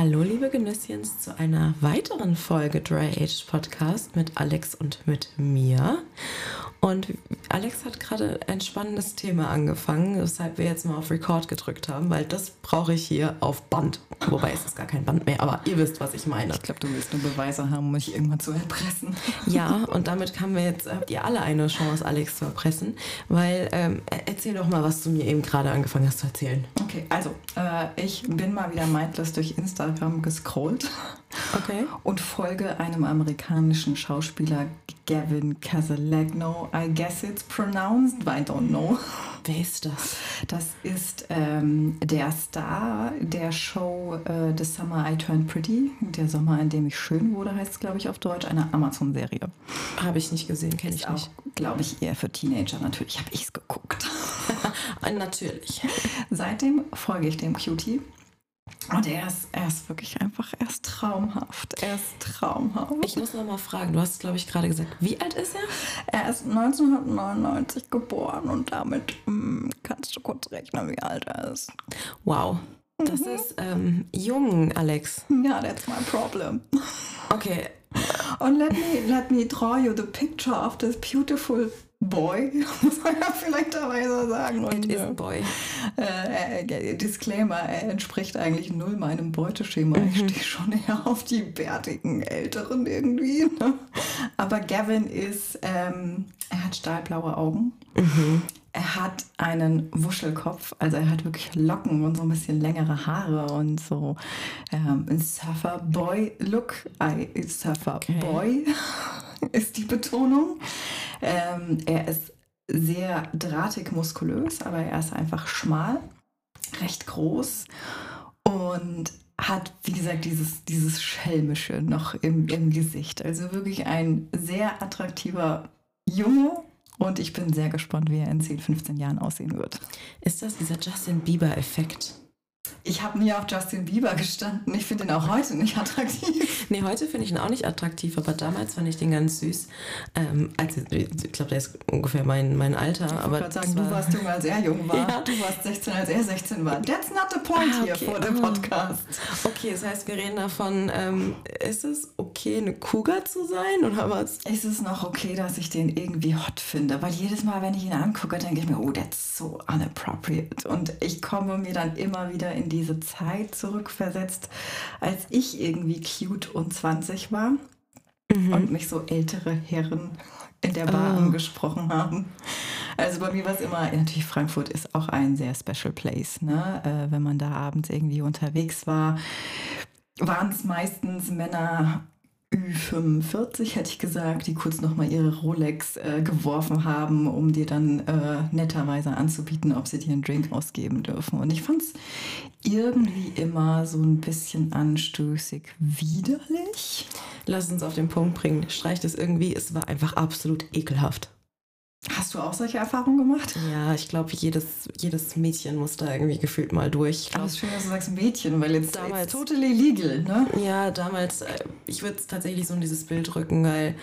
Hallo, liebe Genüsschens, zu einer weiteren Folge Dry Age Podcast mit Alex und mit mir. Und Alex hat gerade ein spannendes Thema angefangen, weshalb wir jetzt mal auf Record gedrückt haben, weil das brauche ich hier auf Band. Wobei es ist gar kein Band mehr, aber ihr wisst, was ich meine. Ich glaube, du willst nur Beweise haben, um mich irgendwann zu erpressen. Ja, und damit haben wir jetzt, habt ihr alle eine Chance, Alex zu erpressen, weil ähm, erzähl doch mal, was du mir eben gerade angefangen hast zu erzählen. Okay, also äh, ich bin mal wieder mindless durch Instagram gescrollt. Okay. Und folge einem amerikanischen Schauspieler Gavin Casalagno. I guess it's pronounced, but I don't know. Wer ist das? Das ist ähm, der Star der Show äh, The Summer I Turned Pretty. Der Sommer, in dem ich schön wurde, heißt es, glaube ich, auf Deutsch. Eine Amazon-Serie. Habe ich nicht gesehen, kenne ich nicht. Glaube ich, eher für Teenager. Natürlich habe ich es geguckt. Natürlich. Seitdem folge ich dem Cutie. Und er ist, er ist wirklich einfach, er ist traumhaft. Er ist traumhaft. Ich muss noch mal fragen, du hast, glaube ich, gerade gesagt, wie alt ist er? Er ist 1999 geboren und damit mh, hm, kannst du kurz rechnen, wie alt er ist. Wow. Das mhm. ist ähm, jung, Alex. Ja, that's my problem. Okay. Und let me, let me draw you the picture of this beautiful Boy, muss man ja vielleicht dabei so sagen. Und, It is a boy. Äh, äh, Disclaimer, er entspricht eigentlich null meinem Beuteschema. Mhm. Ich stehe schon eher auf die bärtigen Älteren irgendwie. Ne? Aber Gavin ist, ähm, er hat stahlblaue Augen. Mhm. Er hat einen Wuschelkopf, also er hat wirklich Locken und so ein bisschen längere Haare und so ähm, ein Surfer-Boy-Look. Surfer-Boy okay. ist die Betonung. Ähm, er ist sehr drahtig muskulös, aber er ist einfach schmal, recht groß und hat, wie gesagt, dieses, dieses Schelmische noch im, im Gesicht. Also wirklich ein sehr attraktiver Junge. Und ich bin sehr gespannt, wie er in 10, 15 Jahren aussehen wird. Ist das dieser Justin Bieber-Effekt? Ich habe nie auf Justin Bieber gestanden. Ich finde ihn auch heute nicht attraktiv. Nee, heute finde ich ihn auch nicht attraktiv, aber damals fand ich den ganz süß. Ähm, als, ich glaube, der ist ungefähr mein, mein Alter. Ich aber sagen, war... du warst jung, als er jung war. Ja. Du warst 16, als er 16 war. That's not the point ah, okay. hier vor dem Podcast. Okay, das heißt, wir reden davon, ähm, ist es okay, eine Cougar zu sein oder was? Ist es noch okay, dass ich den irgendwie hot finde? Weil jedes Mal, wenn ich ihn angucke, denke ich mir, oh, that's so unappropriate. Und ich komme mir dann immer wieder in diese Zeit zurückversetzt, als ich irgendwie cute und 20 war mhm. und mich so ältere Herren in der Bar oh. angesprochen haben. Also bei mir war es immer, natürlich Frankfurt ist auch ein sehr special place, ne? Äh, wenn man da abends irgendwie unterwegs war, waren es meistens Männer Ü45, hätte ich gesagt, die kurz nochmal ihre Rolex äh, geworfen haben, um dir dann äh, netterweise anzubieten, ob sie dir einen Drink ausgeben dürfen. Und ich fand es irgendwie immer so ein bisschen anstößig widerlich. Lass uns auf den Punkt bringen. Streicht es irgendwie, es war einfach absolut ekelhaft. Hast du auch solche Erfahrungen gemacht? Ja, ich glaube, jedes, jedes Mädchen muss da irgendwie gefühlt mal durch. Ich glaub, Aber es ist schön, dass du sagst Mädchen, weil jetzt damals totally legal, ne? Ja, damals, äh, ich würde es tatsächlich so in dieses Bild rücken, weil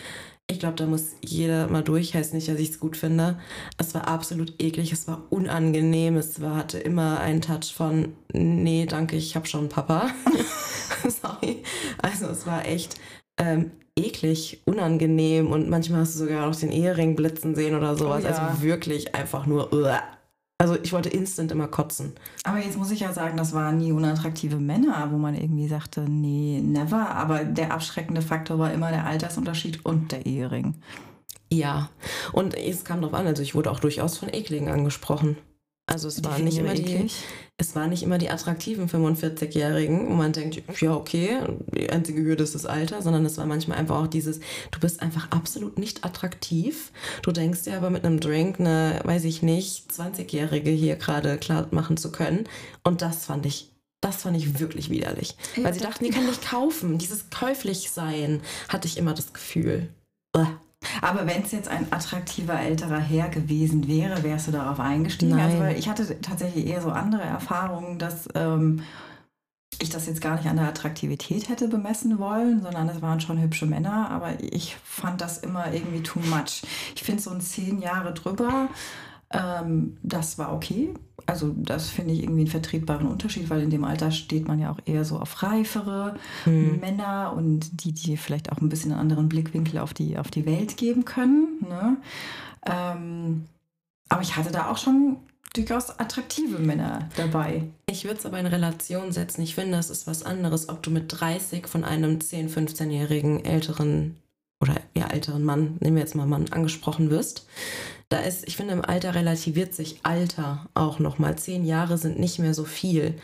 ich glaube, da muss jeder mal durch. Heißt nicht, dass ich es gut finde. Es war absolut eklig, es war unangenehm, es war, hatte immer einen Touch von, nee, danke, ich habe schon Papa. Sorry. Also es war echt ähm, eklig, unangenehm und manchmal hast du sogar noch den Ehering blitzen sehen oder sowas. Oh ja. Also wirklich einfach nur. Uah. Also ich wollte instant immer kotzen. Aber jetzt muss ich ja sagen, das waren nie unattraktive Männer, wo man irgendwie sagte, nee, never. Aber der abschreckende Faktor war immer der Altersunterschied und der Ehering. Ja, und es kam drauf an, also ich wurde auch durchaus von Ekligen angesprochen. Also es war nicht immer die, es war nicht immer die attraktiven 45-Jährigen, wo man denkt, ja okay, die einzige Hürde ist das Alter, sondern es war manchmal einfach auch dieses, du bist einfach absolut nicht attraktiv. Du denkst dir aber mit einem Drink eine, weiß ich nicht, 20-Jährige hier gerade klar machen zu können. Und das fand ich das fand ich wirklich widerlich. Weil sie dachten, die können dich kaufen. Dieses käuflich sein, hatte ich immer das Gefühl. Uah. Aber wenn es jetzt ein attraktiver älterer Herr gewesen wäre, wärst du darauf eingestiegen? Also, Nein. Also, ich hatte tatsächlich eher so andere Erfahrungen, dass ähm, ich das jetzt gar nicht an der Attraktivität hätte bemessen wollen, sondern es waren schon hübsche Männer, aber ich fand das immer irgendwie too much. Ich finde so ein zehn Jahre drüber, ähm, das war okay, also das finde ich irgendwie einen vertretbaren Unterschied, weil in dem Alter steht man ja auch eher so auf reifere hm. Männer und die, die vielleicht auch ein bisschen einen anderen Blickwinkel auf die, auf die Welt geben können. Ne? Ähm, aber ich hatte da auch schon durchaus attraktive Männer dabei. Ich würde es aber in Relation setzen. Ich finde, das ist was anderes, ob du mit 30 von einem 10-, 15-jährigen älteren oder ja, älteren Mann, nehmen wir jetzt mal Mann, angesprochen wirst. Da ist, ich finde, im Alter relativiert sich Alter auch nochmal. Zehn Jahre sind nicht mehr so viel.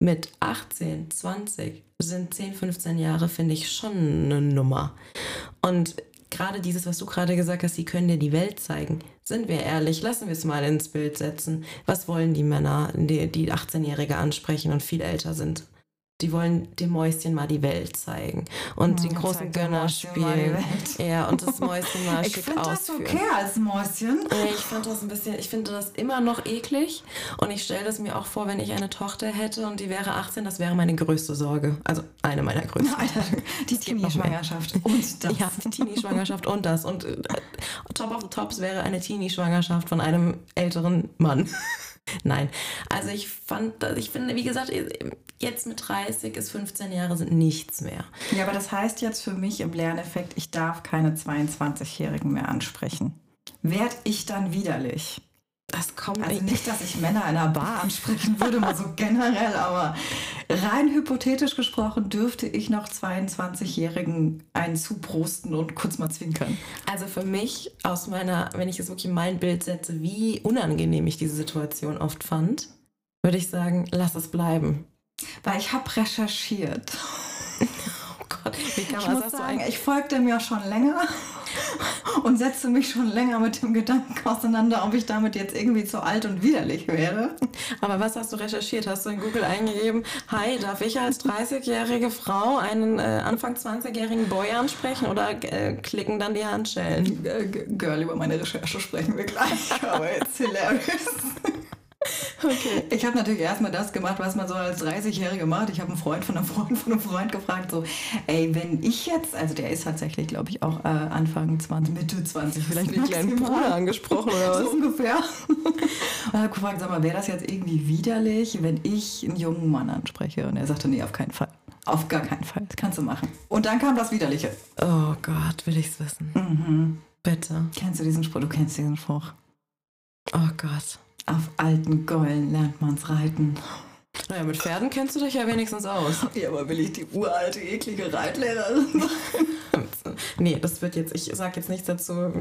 Mit 18, 20 sind 10, 15 Jahre, finde ich, schon eine Nummer. Und gerade dieses, was du gerade gesagt hast, sie können dir die Welt zeigen. Sind wir ehrlich, lassen wir es mal ins Bild setzen. Was wollen die Männer, die, die 18-Jährige ansprechen und viel älter sind? Die wollen dem Mäuschen mal die Welt zeigen und ja, den großen Gönner spielen. Ja, und das Mäuschen mal ich schick ausführen. Ich finde das okay als Mäuschen. Ich finde das ein bisschen, ich finde das immer noch eklig und ich stelle das mir auch vor, wenn ich eine Tochter hätte und die wäre 18, das wäre meine größte Sorge. Also eine meiner größten. Alter, die Teenie-Schwangerschaft und das. Ja, die Teenie-Schwangerschaft und das. Und äh, top of the tops wäre eine Teenie-Schwangerschaft von einem älteren Mann. Nein, also ich fand, ich finde, wie gesagt, jetzt mit 30 ist 15 Jahre sind nichts mehr. Ja, aber das heißt jetzt für mich im Lerneffekt, ich darf keine 22-Jährigen mehr ansprechen. Werd ich dann widerlich? Das kommt also nicht, dass ich Männer in einer Bar ansprechen würde, mal so generell, aber rein hypothetisch gesprochen dürfte ich noch 22-Jährigen einen zuprosten und kurz mal zwinkern. Also für mich aus meiner, wenn ich es wirklich in mein Bild setze, wie unangenehm ich diese Situation oft fand, würde ich sagen, lass es bleiben. Weil ich habe recherchiert. oh Gott, wie kann man das sagen? Ich folgte mir schon länger und setze mich schon länger mit dem Gedanken auseinander, ob ich damit jetzt irgendwie zu alt und widerlich wäre. Aber was hast du recherchiert? Hast du in Google eingegeben, hi, darf ich als 30-jährige Frau einen äh, Anfang 20-jährigen Boy ansprechen oder äh, klicken dann die Handschellen? Girl, über meine Recherche sprechen wir gleich, aber it's hilarious. Okay. Ich habe natürlich erstmal das gemacht, was man so als 30-Jährige macht. Ich habe einen Freund von einem Freund von einem Freund gefragt, so, ey, wenn ich jetzt, also der ist tatsächlich, glaube ich, auch äh, Anfang 20, Mitte 20 vielleicht. Einen kleinen Bruder angesprochen oder was? So ungefähr. Und habe gefragt, sag mal, wäre das jetzt irgendwie widerlich, wenn ich einen jungen Mann anspreche? Und er sagte, nee, auf keinen Fall. Auf gar keinen Fall. Das kannst du machen. Und dann kam das Widerliche. Oh Gott, will ich's wissen. Mhm. Bitte. Kennst du diesen Spruch? Du kennst diesen Spruch. Oh Gott. Auf alten Gäulen lernt man's reiten. Naja, mit Pferden kennst du dich ja wenigstens aus. Ja, aber will ich die uralte, eklige Reitlehrerin sein? nee, das wird jetzt, ich sag jetzt nichts dazu.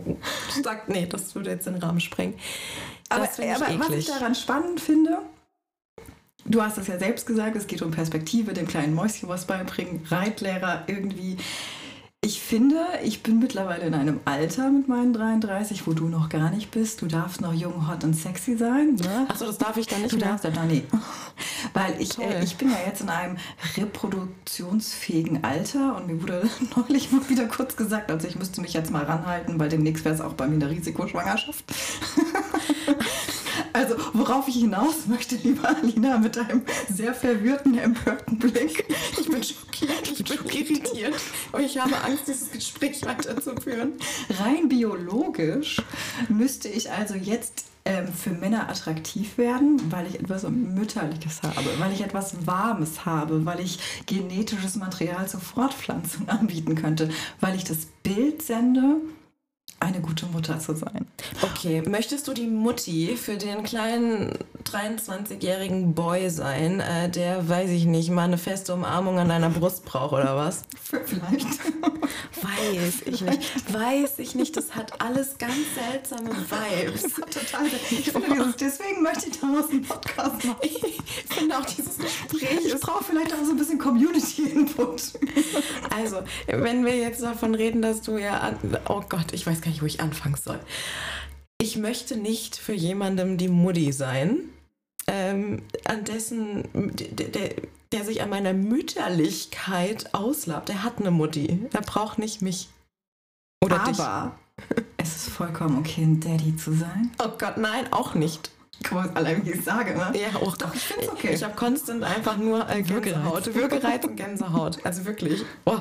Sag, nee, das würde jetzt den Rahmen sprengen. aber, aber was ich daran spannend finde, du hast es ja selbst gesagt, es geht um Perspektive, dem kleinen Mäuschen was beibringen, Reitlehrer irgendwie ich finde, ich bin mittlerweile in einem Alter mit meinen 33, wo du noch gar nicht bist. Du darfst noch jung, hot und sexy sein. Ne? Achso, das darf ich dann nicht du mehr? darfst ja nee. Weil ich, äh, ich bin ja jetzt in einem reproduktionsfähigen Alter und mir wurde neulich mal wieder kurz gesagt, also ich müsste mich jetzt mal ranhalten, weil demnächst wäre es auch bei mir eine Risikoschwangerschaft. Also, worauf ich hinaus möchte, liebe Alina, mit einem sehr verwirrten, empörten Blick. Ich bin schockiert, ich bin irritiert und ich habe Angst, dieses Gespräch weiterzuführen. Rein biologisch müsste ich also jetzt ähm, für Männer attraktiv werden, weil ich etwas Mütterliches habe, weil ich etwas Warmes habe, weil ich genetisches Material zur Fortpflanzung anbieten könnte, weil ich das Bild sende, eine gute Mutter zu sein. Okay, möchtest du die Mutti für den kleinen 23-jährigen Boy sein, äh, der, weiß ich nicht, mal eine feste Umarmung an deiner Brust braucht oder was? Vielleicht. Weiß ich nicht. Weiß ich nicht. Das hat alles ganz seltsame Vibes. Total. Ich finde dieses, deswegen möchte ich daraus einen Podcast machen. Ich finde auch dieses Gespräch. Ich brauche vielleicht auch so ein bisschen Community-Input. Also, wenn wir jetzt davon reden, dass du ja. Oh Gott, ich weiß gar nicht, wo ich anfangen soll. Ich möchte nicht für jemandem die Mutti sein, ähm, an dessen, der, der, der sich an meiner Mütterlichkeit auslabt. Der hat eine Mutti. Er braucht nicht mich. Oder Aber dich. es ist vollkommen okay, ein Daddy zu sein. Oh Gott, nein, auch nicht. Guck mal, allein wie ich sage, ne? Ja, auch doch, ich finde okay. Ich habe konstant einfach nur äh, Gänsehaut, Würgereiz und Gänsehaut. Also wirklich. Oh.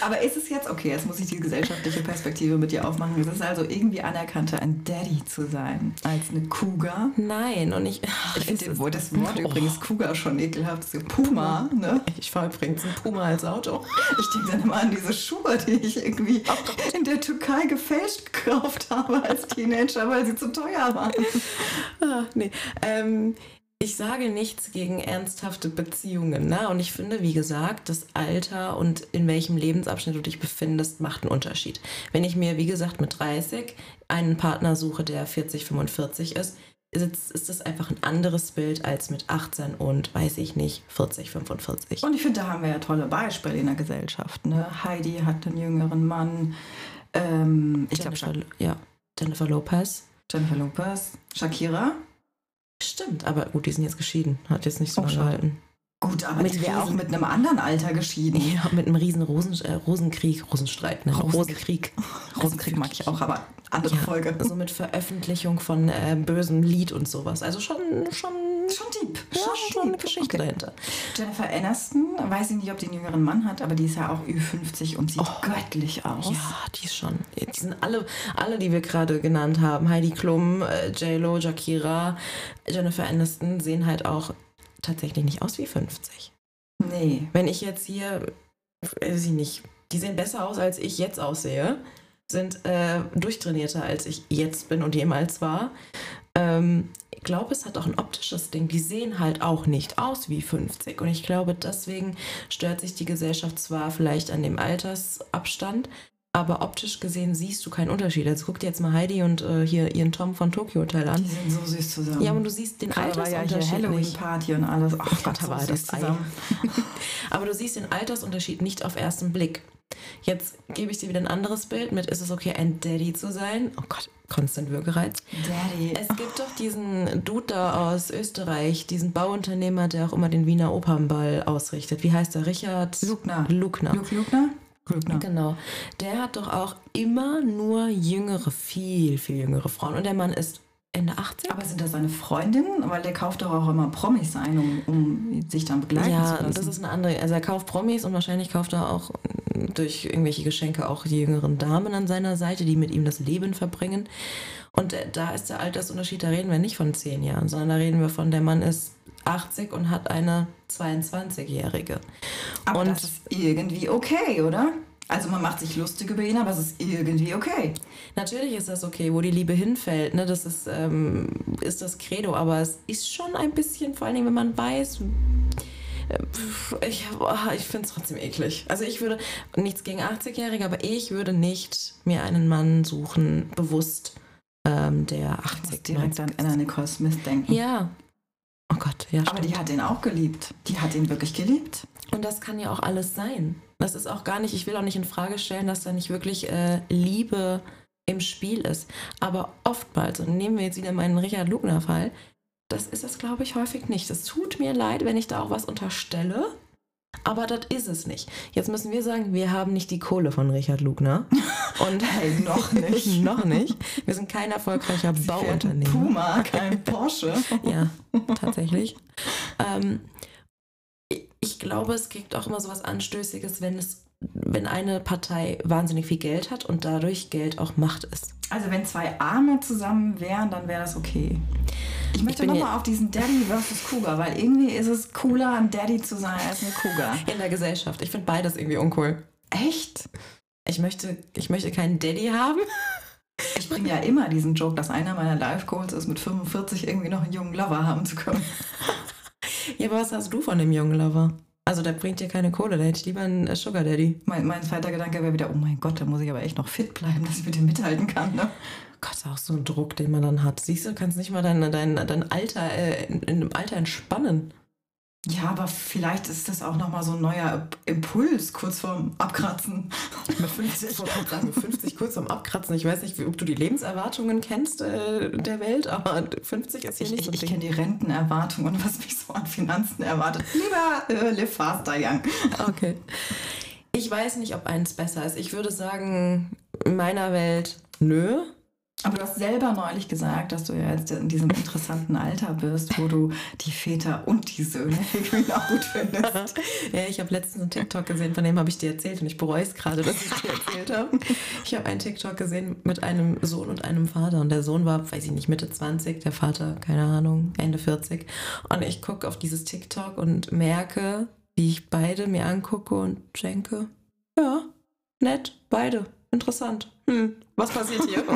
Aber ist es jetzt okay? Jetzt muss ich die gesellschaftliche Perspektive mit dir aufmachen. Ist es also irgendwie anerkannter, ein Daddy zu sein als eine Cougar? Nein, und ich. Ich finde das Wort oh. übrigens Cougar schon ekelhaft. Puma, ne? Ich fahre übrigens ein Puma als Auto. Ich denke dann immer an diese Schuhe, die ich irgendwie oh in der Türkei gefälscht gekauft habe als Teenager, weil sie zu teuer waren. Ah, nee. Ähm, ich sage nichts gegen ernsthafte Beziehungen. Ne? Und ich finde, wie gesagt, das Alter und in welchem Lebensabschnitt du dich befindest, macht einen Unterschied. Wenn ich mir, wie gesagt, mit 30 einen Partner suche, der 40, 45 ist, ist, ist das einfach ein anderes Bild als mit 18 und, weiß ich nicht, 40, 45. Und ich finde, da haben wir ja tolle Beispiele in der Gesellschaft. Ne? Heidi hat einen jüngeren Mann. Ähm, ich glaube, ja, Jennifer Lopez. Jennifer Lopez. Shakira. Stimmt, aber gut, die sind jetzt geschieden. Hat jetzt nicht so lange gehalten. Gut, aber mit die wäre auch mit einem anderen Alter geschieden. Ja, mit einem riesen Rosen, äh, Rosenkrieg, Rosenstreit, ne? Rosenkrieg. Rosenkrieg mag ich auch, aber andere ja, Folge. So mit Veröffentlichung von äh, bösem Lied und sowas. Also schon, schon Schon deep. Ja, schon, schon eine Geschichte okay. dahinter. Jennifer Aniston, weiß ich nicht, ob die einen jüngeren Mann hat, aber die ist ja auch Ü50 und sieht oh. göttlich aus. Ja, die ist schon. Die sind alle, alle die wir gerade genannt haben, Heidi Klum, äh, J-Lo, Shakira, Jennifer Aniston, sehen halt auch tatsächlich nicht aus wie 50. Nee. Wenn ich jetzt hier, weiß ich nicht, die sehen besser aus, als ich jetzt aussehe, sind äh, durchtrainierter, als ich jetzt bin und jemals war. Ähm, ich glaube, es hat auch ein optisches Ding. Die sehen halt auch nicht aus wie 50. Und ich glaube, deswegen stört sich die Gesellschaft zwar vielleicht an dem Altersabstand, aber optisch gesehen siehst du keinen Unterschied. Also guck dir jetzt mal Heidi und äh, hier ihren Tom von Tokyo Hotel an. Die sind so süß zusammen. Ja, und du siehst den Gerade Altersunterschied. War ja hier Halloween Party und alles. Ach oh Gott, da so war das zusammen. aber du siehst den Altersunterschied nicht auf ersten Blick. Jetzt gebe ich dir wieder ein anderes Bild mit, ist es okay, ein Daddy zu sein? Oh Gott, Konstant Würgereiz. Daddy. Es gibt doch diesen Dude da aus Österreich, diesen Bauunternehmer, der auch immer den Wiener Opernball ausrichtet. Wie heißt der? Richard Lugner. Lugner. Luke Lugner? Glückner. Genau. Der hat doch auch immer nur jüngere, viel, viel jüngere Frauen. Und der Mann ist Ende 80. Aber sind das seine Freundinnen? Weil der kauft doch auch immer Promis ein, um, um sich dann begleiten ja, zu lassen. Ja, das ist eine andere. Also er kauft Promis und wahrscheinlich kauft er auch durch irgendwelche Geschenke auch die jüngeren Damen an seiner Seite, die mit ihm das Leben verbringen. Und äh, da ist der Altersunterschied, da reden wir nicht von zehn Jahren, sondern da reden wir von, der Mann ist 80 und hat eine 22-Jährige. Aber und das ist irgendwie okay, oder? Also man macht sich lustig über ihn, aber es ist irgendwie okay. Natürlich ist das okay, wo die Liebe hinfällt. Ne? Das ist, ähm, ist das Credo, aber es ist schon ein bisschen, vor allem wenn man weiß, ich, ich finde es trotzdem eklig. Also ich würde, nichts gegen 80-Jährige, aber ich würde nicht mir einen Mann suchen, bewusst, ähm, der 80 ich muss direkt an Anna Nicole Smith denken. Ja. Oh Gott, ja. Aber die hat ihn auch geliebt. Die hat ihn wirklich geliebt. Und das kann ja auch alles sein. Das ist auch gar nicht, ich will auch nicht in Frage stellen, dass da nicht wirklich äh, Liebe im Spiel ist. Aber oftmals, und nehmen wir jetzt wieder meinen Richard Lugner-Fall, das ist es, glaube ich, häufig nicht. Es tut mir leid, wenn ich da auch was unterstelle. Aber das ist es nicht. Jetzt müssen wir sagen, wir haben nicht die Kohle von Richard Lugner. Und hey, noch nicht. noch nicht. Wir sind kein erfolgreicher Sie Bauunternehmer. Puma, kein Porsche. ja, tatsächlich. Ähm, glaube, es gibt auch immer so was Anstößiges, wenn es wenn eine Partei wahnsinnig viel Geld hat und dadurch Geld auch Macht ist. Also wenn zwei Arme zusammen wären, dann wäre das okay. Ich möchte nochmal auf diesen Daddy versus Cougar, weil irgendwie ist es cooler, ein Daddy zu sein als eine Cougar. In der Gesellschaft. Ich finde beides irgendwie uncool. Echt? Ich möchte, ich möchte keinen Daddy haben. Ich bringe ja immer diesen Joke, dass einer meiner Life-Goals ist, mit 45 irgendwie noch einen jungen Lover haben zu können. ja, aber was hast du von dem jungen Lover? Also der bringt dir keine Kohle, da hätte ich lieber einen äh, Sugar Daddy. Mein, mein zweiter Gedanke wäre wieder, oh mein Gott, da muss ich aber echt noch fit bleiben, dass ich mit dem mithalten kann. Ne? Gott, ist auch so ein Druck, den man dann hat. Siehst du, kannst nicht mal dein, dein, dein Alter äh, in, in dem Alter entspannen. Ja, aber vielleicht ist das auch nochmal so ein neuer Impuls kurz vorm Abkratzen. Mit 50, ich wollte sagen, 50 kurz vorm Abkratzen. Ich weiß nicht, ob du die Lebenserwartungen kennst äh, der Welt, aber 50 ist hier ich, nicht so Ich, ich kenne die Rentenerwartungen, was mich so an Finanzen erwartet. Lieber äh, live faster, young. Okay. Ich weiß nicht, ob eins besser ist. Ich würde sagen, in meiner Welt, nö. Aber du hast selber neulich gesagt, dass du ja jetzt in diesem interessanten Alter bist, wo du die Väter und die Söhne auch gut findest. ja, ich habe letztens einen TikTok gesehen, von dem habe ich dir erzählt und ich bereue es gerade, dass ich dir erzählt habe. Ich habe einen TikTok gesehen mit einem Sohn und einem Vater und der Sohn war, weiß ich nicht, Mitte 20, der Vater, keine Ahnung, Ende 40. Und ich gucke auf dieses TikTok und merke, wie ich beide mir angucke und denke, ja, nett, beide, interessant. Hm, was passiert hier?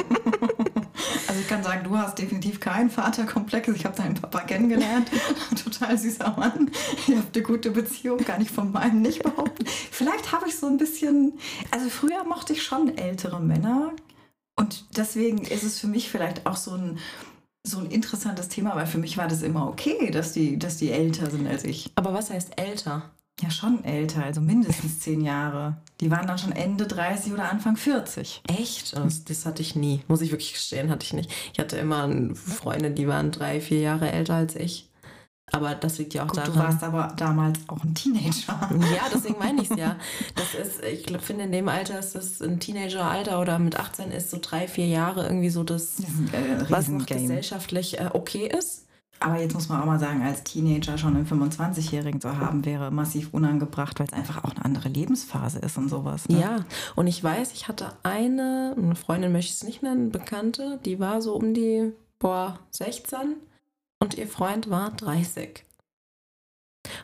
Also ich kann sagen, du hast definitiv keinen Vaterkomplex. Ich habe deinen Papa kennengelernt. Total süßer Mann. Ihr habt eine gute Beziehung, kann ich von meinem nicht behaupten. Vielleicht habe ich so ein bisschen, also früher mochte ich schon ältere Männer. Und deswegen ist es für mich vielleicht auch so ein, so ein interessantes Thema, weil für mich war das immer okay, dass die, dass die älter sind als ich. Aber was heißt älter? Ja, schon älter, also mindestens zehn Jahre. Die waren dann schon Ende 30 oder Anfang 40. Echt? Das, das, hatte ich nie. Muss ich wirklich gestehen, hatte ich nicht. Ich hatte immer Freunde, die waren drei, vier Jahre älter als ich. Aber das liegt ja auch Gut, daran. Du warst aber damals auch ein Teenager. Ja, deswegen meine ich es ja. Das ist, ich glaub, finde, in dem Alter ist das ein Teenageralter oder mit 18 ist so drei, vier Jahre irgendwie so das, das äh, was noch gesellschaftlich äh, okay ist. Aber jetzt muss man auch mal sagen, als Teenager schon einen 25-Jährigen zu haben, wäre massiv unangebracht, weil es einfach auch eine andere Lebensphase ist und sowas. Ne? Ja, und ich weiß, ich hatte eine, eine Freundin möchte ich es nicht nennen, Bekannte, die war so um die, boah, 16 und ihr Freund war 30.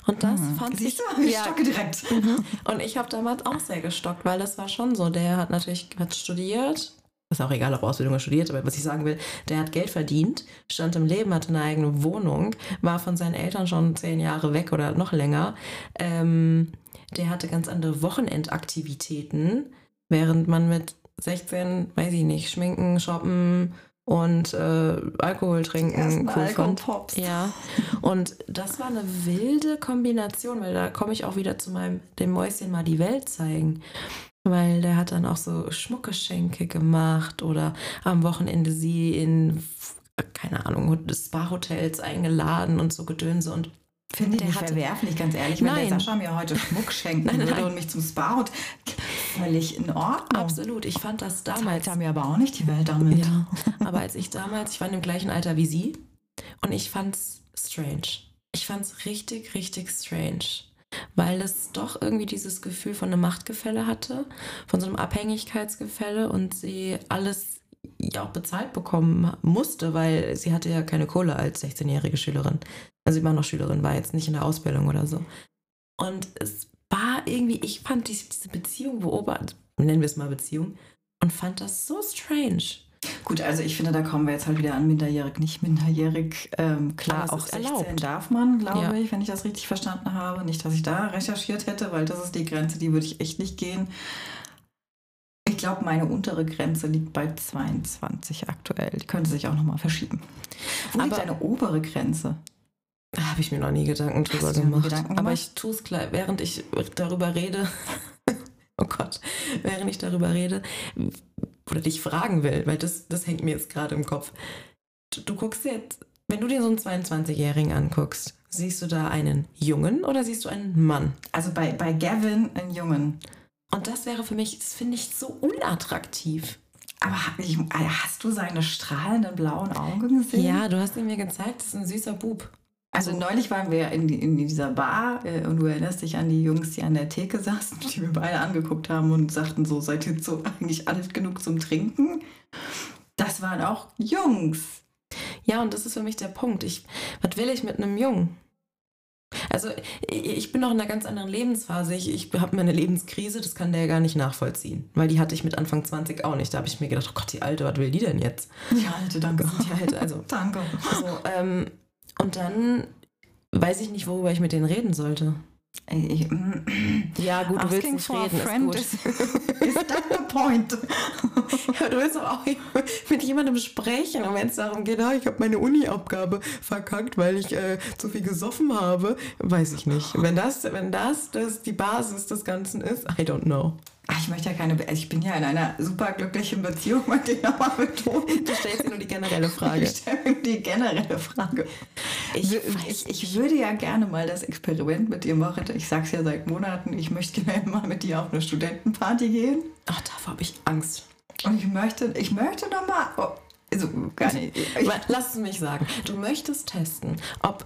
Und das hm. fand Siehst ich. Du, ich ja, stocke direkt. Mhm. Und ich habe damals auch sehr gestockt, weil das war schon so. Der hat natürlich hat studiert, ist auch egal, ob Ausbildung studiert, aber was ich sagen will, der hat Geld verdient, stand im Leben, hatte eine eigene Wohnung, war von seinen Eltern schon zehn Jahre weg oder noch länger. Ähm, der hatte ganz andere Wochenendaktivitäten, während man mit 16, weiß ich nicht, schminken, shoppen und äh, Alkohol trinken. Cool Alkoholpops. Ja. Und das war eine wilde Kombination, weil da komme ich auch wieder zu meinem, dem Mäuschen mal die Welt zeigen. Weil der hat dann auch so Schmuckgeschenke gemacht oder am Wochenende sie in, keine Ahnung, Spa-Hotels eingeladen und so Gedönse und Finde ich nicht verwerflich, ganz ehrlich. Wenn nein. der Sascha mir heute Schmuck schenken nein, würde und mich zum Spa völlig in Ordnung. Absolut, ich fand das damals. Zahlt mir aber auch nicht die Welt damit. Ja, aber als ich damals, ich war in dem gleichen Alter wie sie und ich fand's strange. Ich fand's richtig, richtig strange weil es doch irgendwie dieses Gefühl von einem Machtgefälle hatte, von so einem Abhängigkeitsgefälle und sie alles ja auch bezahlt bekommen musste, weil sie hatte ja keine Kohle als 16-jährige Schülerin. Also war noch Schülerin, war jetzt nicht in der Ausbildung oder so. Und es war irgendwie, ich fand diese Beziehung beobachtet, nennen wir es mal Beziehung, und fand das so strange. Gut, also ich finde, da kommen wir jetzt halt wieder an minderjährig, nicht minderjährig. Ähm, klar, auch 16 erlaubt. darf man, glaube ja. ich, wenn ich das richtig verstanden habe. Nicht, dass ich da recherchiert hätte, weil das ist die Grenze, die würde ich echt nicht gehen. Ich glaube, meine untere Grenze liegt bei 22 aktuell. Die könnte sich auch nochmal verschieben. Wo Aber liegt deine obere Grenze? Da habe ich mir noch nie Gedanken drüber gemacht. Gedanken gemacht. Aber ich tue es gleich, während ich darüber rede. oh Gott, während ich darüber rede, oder dich fragen will, weil das, das hängt mir jetzt gerade im Kopf. Du, du guckst jetzt, wenn du dir so einen 22-Jährigen anguckst, siehst du da einen Jungen oder siehst du einen Mann? Also bei, bei Gavin einen Jungen. Und das wäre für mich, das finde ich so unattraktiv. Aber hast du seine strahlenden blauen Augen gesehen? Ja, du hast ihn mir gezeigt, das ist ein süßer Bub. Also neulich waren wir in, in dieser Bar äh, und du erinnerst dich an die Jungs, die an der Theke saßen, die wir beide angeguckt haben und sagten so, seid ihr so eigentlich alt genug zum Trinken? Das waren auch Jungs. Ja, und das ist für mich der Punkt. Ich, was will ich mit einem Jungen? Also ich bin noch in einer ganz anderen Lebensphase. Ich, ich habe eine Lebenskrise, das kann der gar nicht nachvollziehen. Weil die hatte ich mit Anfang 20 auch nicht. Da habe ich mir gedacht, oh Gott, die Alte, was will die denn jetzt? Die Alte, danke. Die Alte, also. danke. Also, ähm, und dann weiß ich nicht, worüber ich mit denen reden sollte. Ich, ja, gut, du willst nicht reden, friend ist gut. Is, that the point? ja, du willst auch mit jemandem sprechen und wenn es darum geht, ah, ich habe meine Uni-Abgabe verkackt, weil ich äh, zu viel gesoffen habe, weiß ich nicht. Wenn das, wenn das, das die Basis des Ganzen ist, I don't know. Ich möchte ja keine, Be ich bin ja in einer super glücklichen Beziehung, möchte ich nochmal betonen. Du stellst dir nur die generelle Frage. Ich stelle mir die generelle Frage. Ich, ich, ich, würde ja gerne mal das Experiment mit dir machen. Ich sag's ja seit Monaten, ich möchte gerne mal mit dir auf eine Studentenparty gehen. Ach, davor habe ich Angst. Und ich möchte, ich möchte nochmal, oh, Also, gar nicht. Lass es mich sagen. Du möchtest testen, ob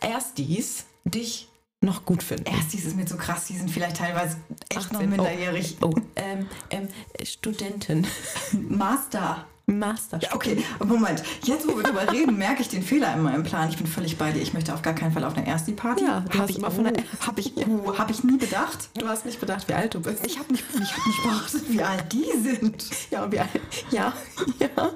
Erstis dich noch gut finden. Erstis ist mir zu krass, die sind vielleicht teilweise echt 18, noch minderjährig. Oh, oh. Ähm, ähm, Studentin. Master. Master. Ja, okay, Moment. Jetzt, wo wir darüber reden, merke ich den Fehler in meinem Plan. Ich bin völlig bei dir. Ich möchte auf gar keinen Fall auf eine Ersti-Party. Ja, du hab ich, oh, habe ich, oh, hab ich nie bedacht. Du hast nicht bedacht, wie alt du bist. Ich habe nicht, hab nicht beachtet, wie alt die sind. Ja, wie alt. Ja, ja.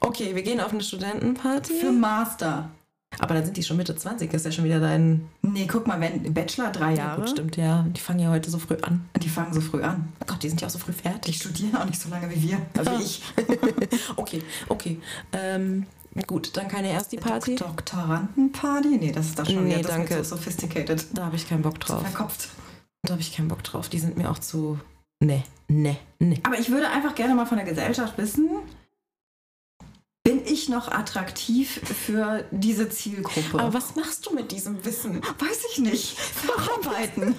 Okay, wir gehen auf eine Studentenparty. Für Master. Aber dann sind die schon Mitte 20, ist ja schon wieder dein. Nee, guck mal, wenn Bachelor drei Jahre. Ja, gut, stimmt, ja. Die fangen ja heute so früh an. Die fangen so früh an. Oh Gott, die sind ja auch so früh fertig. Die studieren auch nicht so lange wie wir. Also ich. okay, okay. Ähm, gut, dann keine erste Party. Dok Doktorandenparty? Nee, das ist doch schon nee, wieder danke. so sophisticated. Da habe ich keinen Bock drauf. Verkopft. Da habe ich keinen Bock drauf. Die sind mir auch zu. Nee, nee, nee. Aber ich würde einfach gerne mal von der Gesellschaft wissen, bin ich noch attraktiv für diese Zielgruppe? Aber was machst du mit diesem Wissen? Weiß ich nicht. Verarbeiten.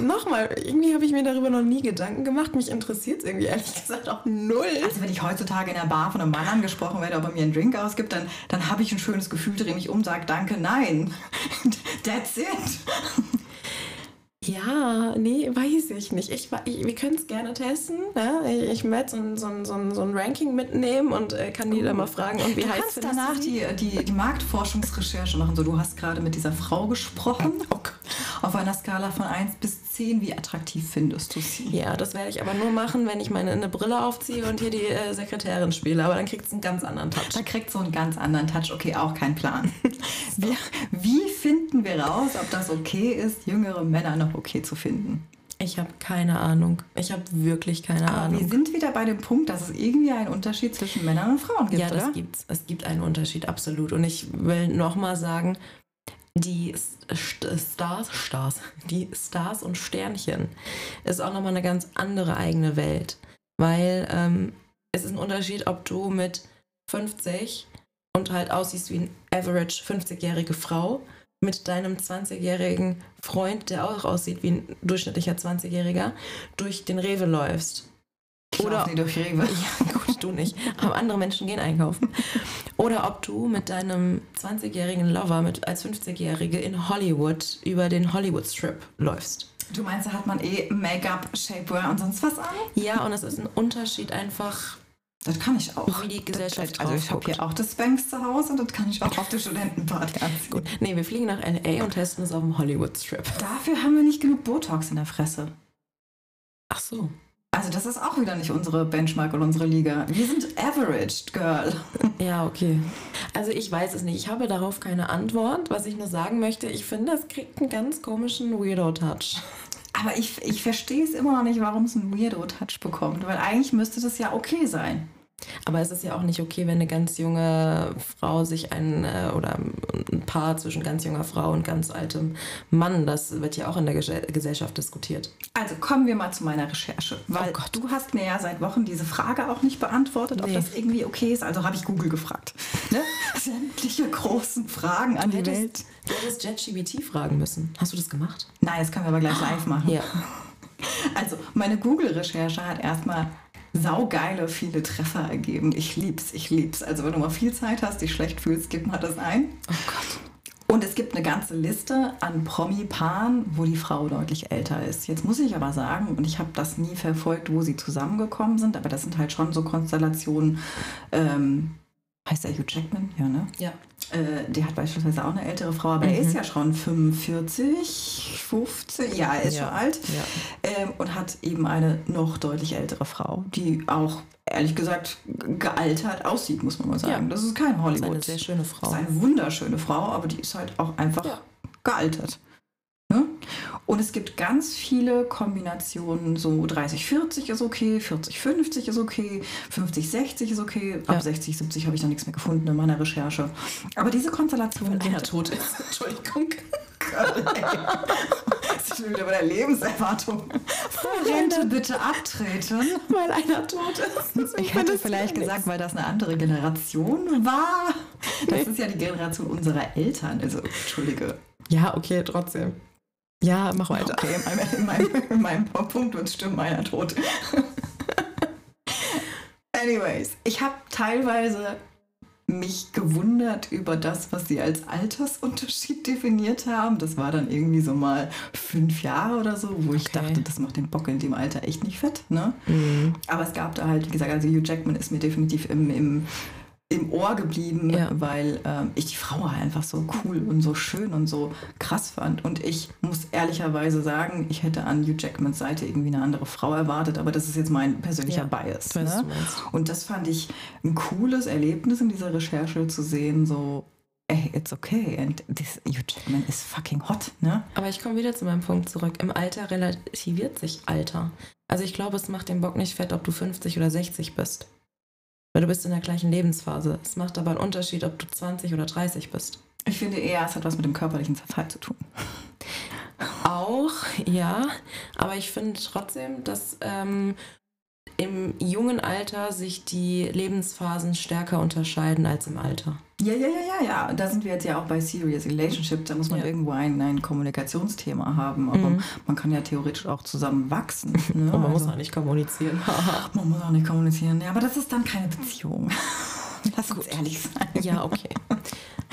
Nochmal, irgendwie habe ich mir darüber noch nie Gedanken gemacht. Mich interessiert es irgendwie ehrlich gesagt auch null. Also wenn ich heutzutage in der Bar von einem Mann angesprochen werde, ob er mir einen Drink ausgibt, dann, dann habe ich ein schönes Gefühl, drehe mich um, sage danke, nein. That's it. Ja, nee, weiß ich nicht. Ich, ich wir können es gerne testen. Ja? Ne? Ich, ich werde so, so, so, so, ein Ranking mitnehmen und äh, kann die oh. dann mal fragen, und wie du heißt kannst danach die, die, die Marktforschungsrecherche machen. So, du hast gerade mit dieser Frau gesprochen. Oh Auf einer Skala von 1 bis 10, wie attraktiv findest du sie? Ja, das werde ich aber nur machen, wenn ich meine eine Brille aufziehe und hier die äh, Sekretärin spiele. Aber dann kriegt es einen ganz anderen Touch. Da kriegt so einen ganz anderen Touch. Okay, auch kein Plan. wie, wie finden wir raus, ob das okay ist, jüngere Männer noch okay zu finden? Ich habe keine Ahnung. Ich habe wirklich keine Aber Ahnung. Wir sind wieder bei dem Punkt, dass es irgendwie einen Unterschied zwischen Männern und Frauen gibt. Ja, das oder? gibt's. Es gibt einen Unterschied, absolut. Und ich will nochmal sagen, die Stars, Stars, die Stars und Sternchen ist auch nochmal eine ganz andere eigene Welt. Weil ähm, es ist ein Unterschied, ob du mit 50 und halt aussiehst wie ein average 50-jährige Frau mit deinem 20-jährigen Freund, der auch aussieht wie ein durchschnittlicher 20-jähriger, durch den Rewe läufst. Ich Oder nie durch Rewe. Ja, gut, du nicht. Aber andere Menschen gehen einkaufen. Oder ob du mit deinem 20-jährigen Lover mit, als 50-Jährige in Hollywood über den Hollywood-Strip läufst. Du meinst, da hat man eh Make-up, Shapewear und sonst was an? Ja, und es ist ein Unterschied einfach das kann ich auch. Wie die Gesellschaft Also ich habe hier auch das Spanx zu Hause und das kann ich auch auf der Studentenparty anziehen. Gut. Nee, wir fliegen nach L.A. und testen es auf dem Hollywood-Strip. Dafür haben wir nicht genug Botox in der Fresse. Ach so. Also das ist auch wieder nicht unsere Benchmark und unsere Liga. Wir sind averaged, girl. Ja, okay. Also ich weiß es nicht. Ich habe darauf keine Antwort. Was ich nur sagen möchte, ich finde, es kriegt einen ganz komischen Weirdo-Touch. Aber ich, ich verstehe es immer noch nicht, warum es einen Weirdo-Touch bekommt. Weil eigentlich müsste das ja okay sein. Aber es ist ja auch nicht okay, wenn eine ganz junge Frau sich ein äh, oder ein Paar zwischen ganz junger Frau und ganz altem Mann, das wird ja auch in der Gesellschaft diskutiert. Also kommen wir mal zu meiner Recherche, weil oh du hast mir ja seit Wochen diese Frage auch nicht beantwortet, nee. ob das irgendwie okay ist. Also habe ich Google gefragt. Ne? Sämtliche großen Fragen an die Welt. Du hättest JetGBT fragen müssen. Hast du das gemacht? Nein, das können wir aber gleich live machen. Ja. Also meine Google-Recherche hat erstmal saugeile viele Treffer ergeben. Ich lieb's, ich lieb's. Also wenn du mal viel Zeit hast, dich schlecht fühlst, gib mal das ein. Oh Gott. Und es gibt eine ganze Liste an Promi-Paaren, wo die Frau deutlich älter ist. Jetzt muss ich aber sagen, und ich habe das nie verfolgt, wo sie zusammengekommen sind, aber das sind halt schon so Konstellationen. Ähm, heißt der Hugh Jackman? Ja, ne? Ja. Äh, der hat beispielsweise auch eine ältere Frau, aber mhm. er ist ja schon 45, 50, ja, er ist ja. schon alt. Ja. Ähm, und hat eben eine noch deutlich ältere Frau, die auch ehrlich gesagt gealtert aussieht, muss man mal sagen. Ja. Das ist kein Hollywood. Das ist eine sehr schöne Frau. Das ist eine wunderschöne Frau, aber die ist halt auch einfach gealtert. Ne? Und es gibt ganz viele Kombinationen, so 30-40 ist okay, 40-50 ist okay, 50-60 ist okay, ab 60-70 habe ich noch nichts mehr gefunden in meiner Recherche. Aber diese Konstellation... Wenn einer tot ist, Entschuldigung. Das ist wieder bei der Lebenserwartung. Vor Rente bitte abtreten. Weil einer tot ist. Ich hätte vielleicht gesagt, weil das eine andere Generation war. Das ist ja die Generation unserer Eltern. Also, entschuldige. Ja, okay, trotzdem. Ja, mach weiter. Okay, in meinem, in meinem, in meinem Punkt wird stimmen einer tot. Anyways, ich habe teilweise mich gewundert über das, was sie als Altersunterschied definiert haben. Das war dann irgendwie so mal fünf Jahre oder so, wo ich dachte, das macht den Bock in dem Alter echt nicht fett. Ne? Mhm. Aber es gab da halt, wie gesagt, also Hugh Jackman ist mir definitiv im, im im Ohr geblieben, ja. weil ähm, ich die Frau einfach so cool und so schön und so krass fand. Und ich muss ehrlicherweise sagen, ich hätte an Hugh Jackmans Seite irgendwie eine andere Frau erwartet, aber das ist jetzt mein persönlicher ja, Bias. Ne? Und das fand ich ein cooles Erlebnis in dieser Recherche zu sehen, so ey, it's okay. And this Hugh Jackman is fucking hot, ne? Aber ich komme wieder zu meinem Punkt zurück. Im Alter relativiert sich Alter. Also ich glaube, es macht den Bock nicht fett, ob du 50 oder 60 bist. Weil du bist in der gleichen Lebensphase. Es macht aber einen Unterschied, ob du 20 oder 30 bist. Ich finde eher, es hat was mit dem körperlichen Zerfall zu tun. Auch, ja. Aber ich finde trotzdem, dass ähm, im jungen Alter sich die Lebensphasen stärker unterscheiden als im Alter. Ja, ja, ja, ja, ja. Da sind wir jetzt ja auch bei Serious Relationship. Da muss man ja. irgendwo ein, ein Kommunikationsthema haben. Aber mhm. man kann ja theoretisch auch zusammen wachsen. Ne? Und man also, muss auch nicht kommunizieren. man muss auch nicht kommunizieren. Ja, aber das ist dann keine Beziehung. Lass uns ehrlich sein. Ja, okay.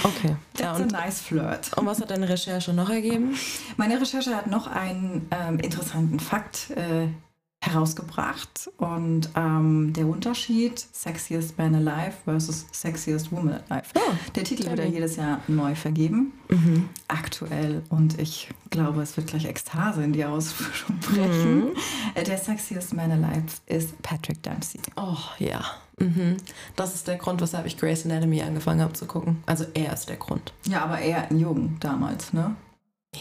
Okay. That's ja, und, a nice flirt. Und was hat deine Recherche noch ergeben? Meine Recherche hat noch einen ähm, interessanten Fakt äh, herausgebracht. Und ähm, der Unterschied Sexiest Man Alive versus Sexiest Woman Alive. Oh, der Titel wird ja jedes Jahr neu vergeben. Mhm. Aktuell. Und ich glaube, es wird gleich Ekstase in die Aussprache brechen. Mhm. Äh, der Sexiest Man Alive ist Patrick Dempsey. Oh ja. Mhm. Das ist der Grund, weshalb ich Grey's Anatomy angefangen habe zu gucken. Also er ist der Grund. Ja, aber er in Jung damals, ne?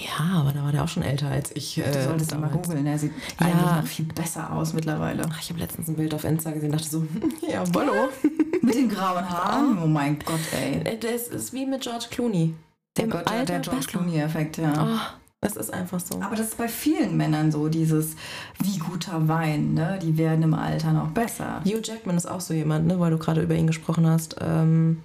Ja, aber da war der auch schon älter als ich. Äh, du solltest ihn mal googeln, er sieht ja. eigentlich noch viel besser aus mittlerweile. Ach, ich habe letztens ein Bild auf Insta gesehen und dachte so, ja, Bollo. mit den grauen Haaren? Oh mein Gott, ey. Äh, das ist wie mit George Clooney. Der, Gott, Alter der George Clooney-Effekt, ja. Oh, das ist einfach so. Aber das ist bei vielen Männern so, dieses wie guter Wein, ne? Die werden im Alter noch besser. Hugh Jackman ist auch so jemand, ne, weil du gerade über ihn gesprochen hast. Ähm,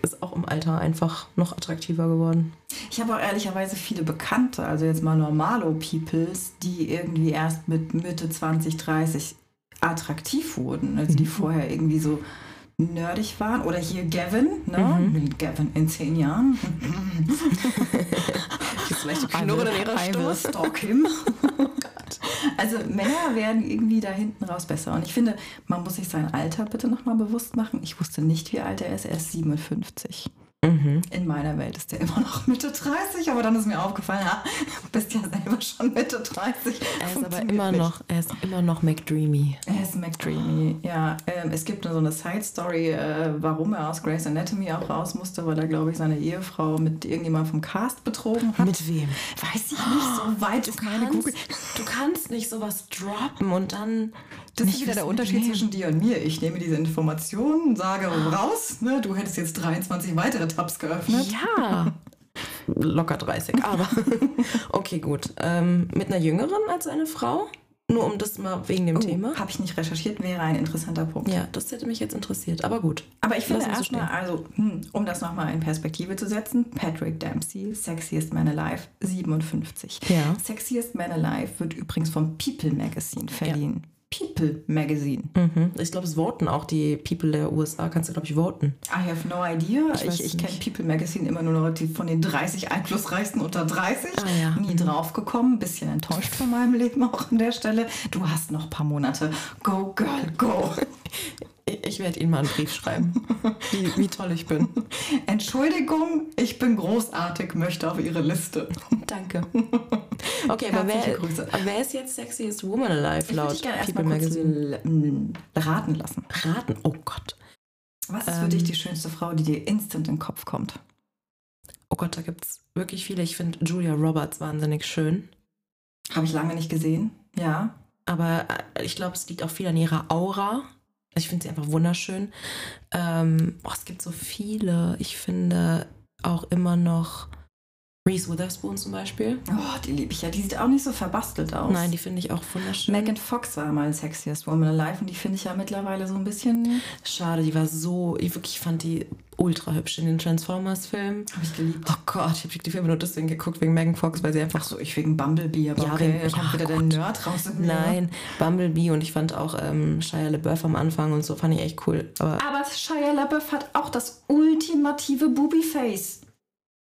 ist auch im Alter einfach noch attraktiver geworden. Ich habe auch ehrlicherweise viele Bekannte, also jetzt mal normalo Peoples, die irgendwie erst mit Mitte 20, 30 attraktiv wurden. Also die mhm. vorher irgendwie so nerdig waren. Oder hier Gavin, ne? Mhm. Gavin in zehn Jahren. Jetzt vielleicht Knurren in ihrer Stimme. Stalk him. Also Männer werden irgendwie da hinten raus besser. Und ich finde, man muss sich sein Alter bitte nochmal bewusst machen. Ich wusste nicht, wie alt er ist. Er ist 57. Mhm. In meiner Welt ist der immer noch Mitte 30, aber dann ist mir aufgefallen, ja, du bist ja selber schon Mitte 30. Er ist aber immer noch, er ist immer noch McDreamy. Er ist McDreamy, ja. Ähm, es gibt so eine Side-Story, äh, warum er aus Grey's Anatomy auch raus musste, weil er, glaube ich, seine Ehefrau mit irgendjemandem vom Cast betrogen hat. Mit wem? Weiß ich nicht, so weit du kannst, Du kannst nicht sowas droppen und dann das ist wieder der Unterschied zwischen dir und mir. Ich nehme diese Informationen, sage raus, ne, du hättest jetzt 23 weitere Tabs geöffnet. Ja. Locker 30, aber okay, gut. Ähm, mit einer Jüngeren als eine Frau? Nur um das mal wegen dem oh, Thema. Habe ich nicht recherchiert, wäre ein interessanter Punkt. Ja, das hätte mich jetzt interessiert, aber gut. Aber ich finde erstmal, also, hm, um das nochmal in Perspektive zu setzen, Patrick Dempsey, Sexiest Man Alive, 57. Ja. Sexiest Man Alive wird übrigens vom People Magazine verliehen. Ja. People Magazine. Mhm. Ich glaube, es voten auch die People der USA. Kannst du, glaube ich, voten. I have no idea. Ich, ich, ich kenne People Magazine immer nur noch die von den 30 einflussreichsten unter 30. Ah, ja. Nie mhm. drauf gekommen. Bisschen enttäuscht von meinem Leben auch an der Stelle. Du hast noch ein paar Monate. Go, Girl, go. Ich werde Ihnen mal einen Brief schreiben, wie, wie, toll ich bin. Entschuldigung, ich bin großartig, möchte auf Ihre Liste. Danke. Okay, aber wer, wer, ist jetzt Sexiest Woman Alive laut ich People Magazine? Raten lassen. Raten? Oh Gott. Was ist für dich ähm. die schönste Frau, die dir instant in den Kopf kommt? Oh Gott, da gibt es wirklich viele. Ich finde Julia Roberts wahnsinnig schön. Habe ich lange nicht gesehen, ja. Aber äh, ich glaube, es liegt auch viel an ihrer Aura. Ich finde sie einfach wunderschön. Ähm, oh, es gibt so viele. Ich finde auch immer noch Reese Witherspoon zum Beispiel. Oh, die liebe ich ja. Die sieht auch nicht so verbastelt aus. Nein, die finde ich auch wunderschön. Megan Fox war mal Sexiest Woman Alive und die finde ich ja mittlerweile so ein bisschen. Schade, die war so. Ich wirklich fand die ultra hübsch in den Transformers-Filmen. Habe ich geliebt. Oh Gott, ich habe die Filme nur deswegen geguckt, wegen Megan Fox, weil sie einfach Ach so, ich wegen Bumblebee, aber Ja, okay, wegen- ich habe Ach wieder den Nerd raus. mir. Nein, Bumblebee und ich fand auch ähm, Shia LaBeouf am Anfang und so fand ich echt cool. Aber Aber Shia LaBeouf hat auch das ultimative Booby-Face.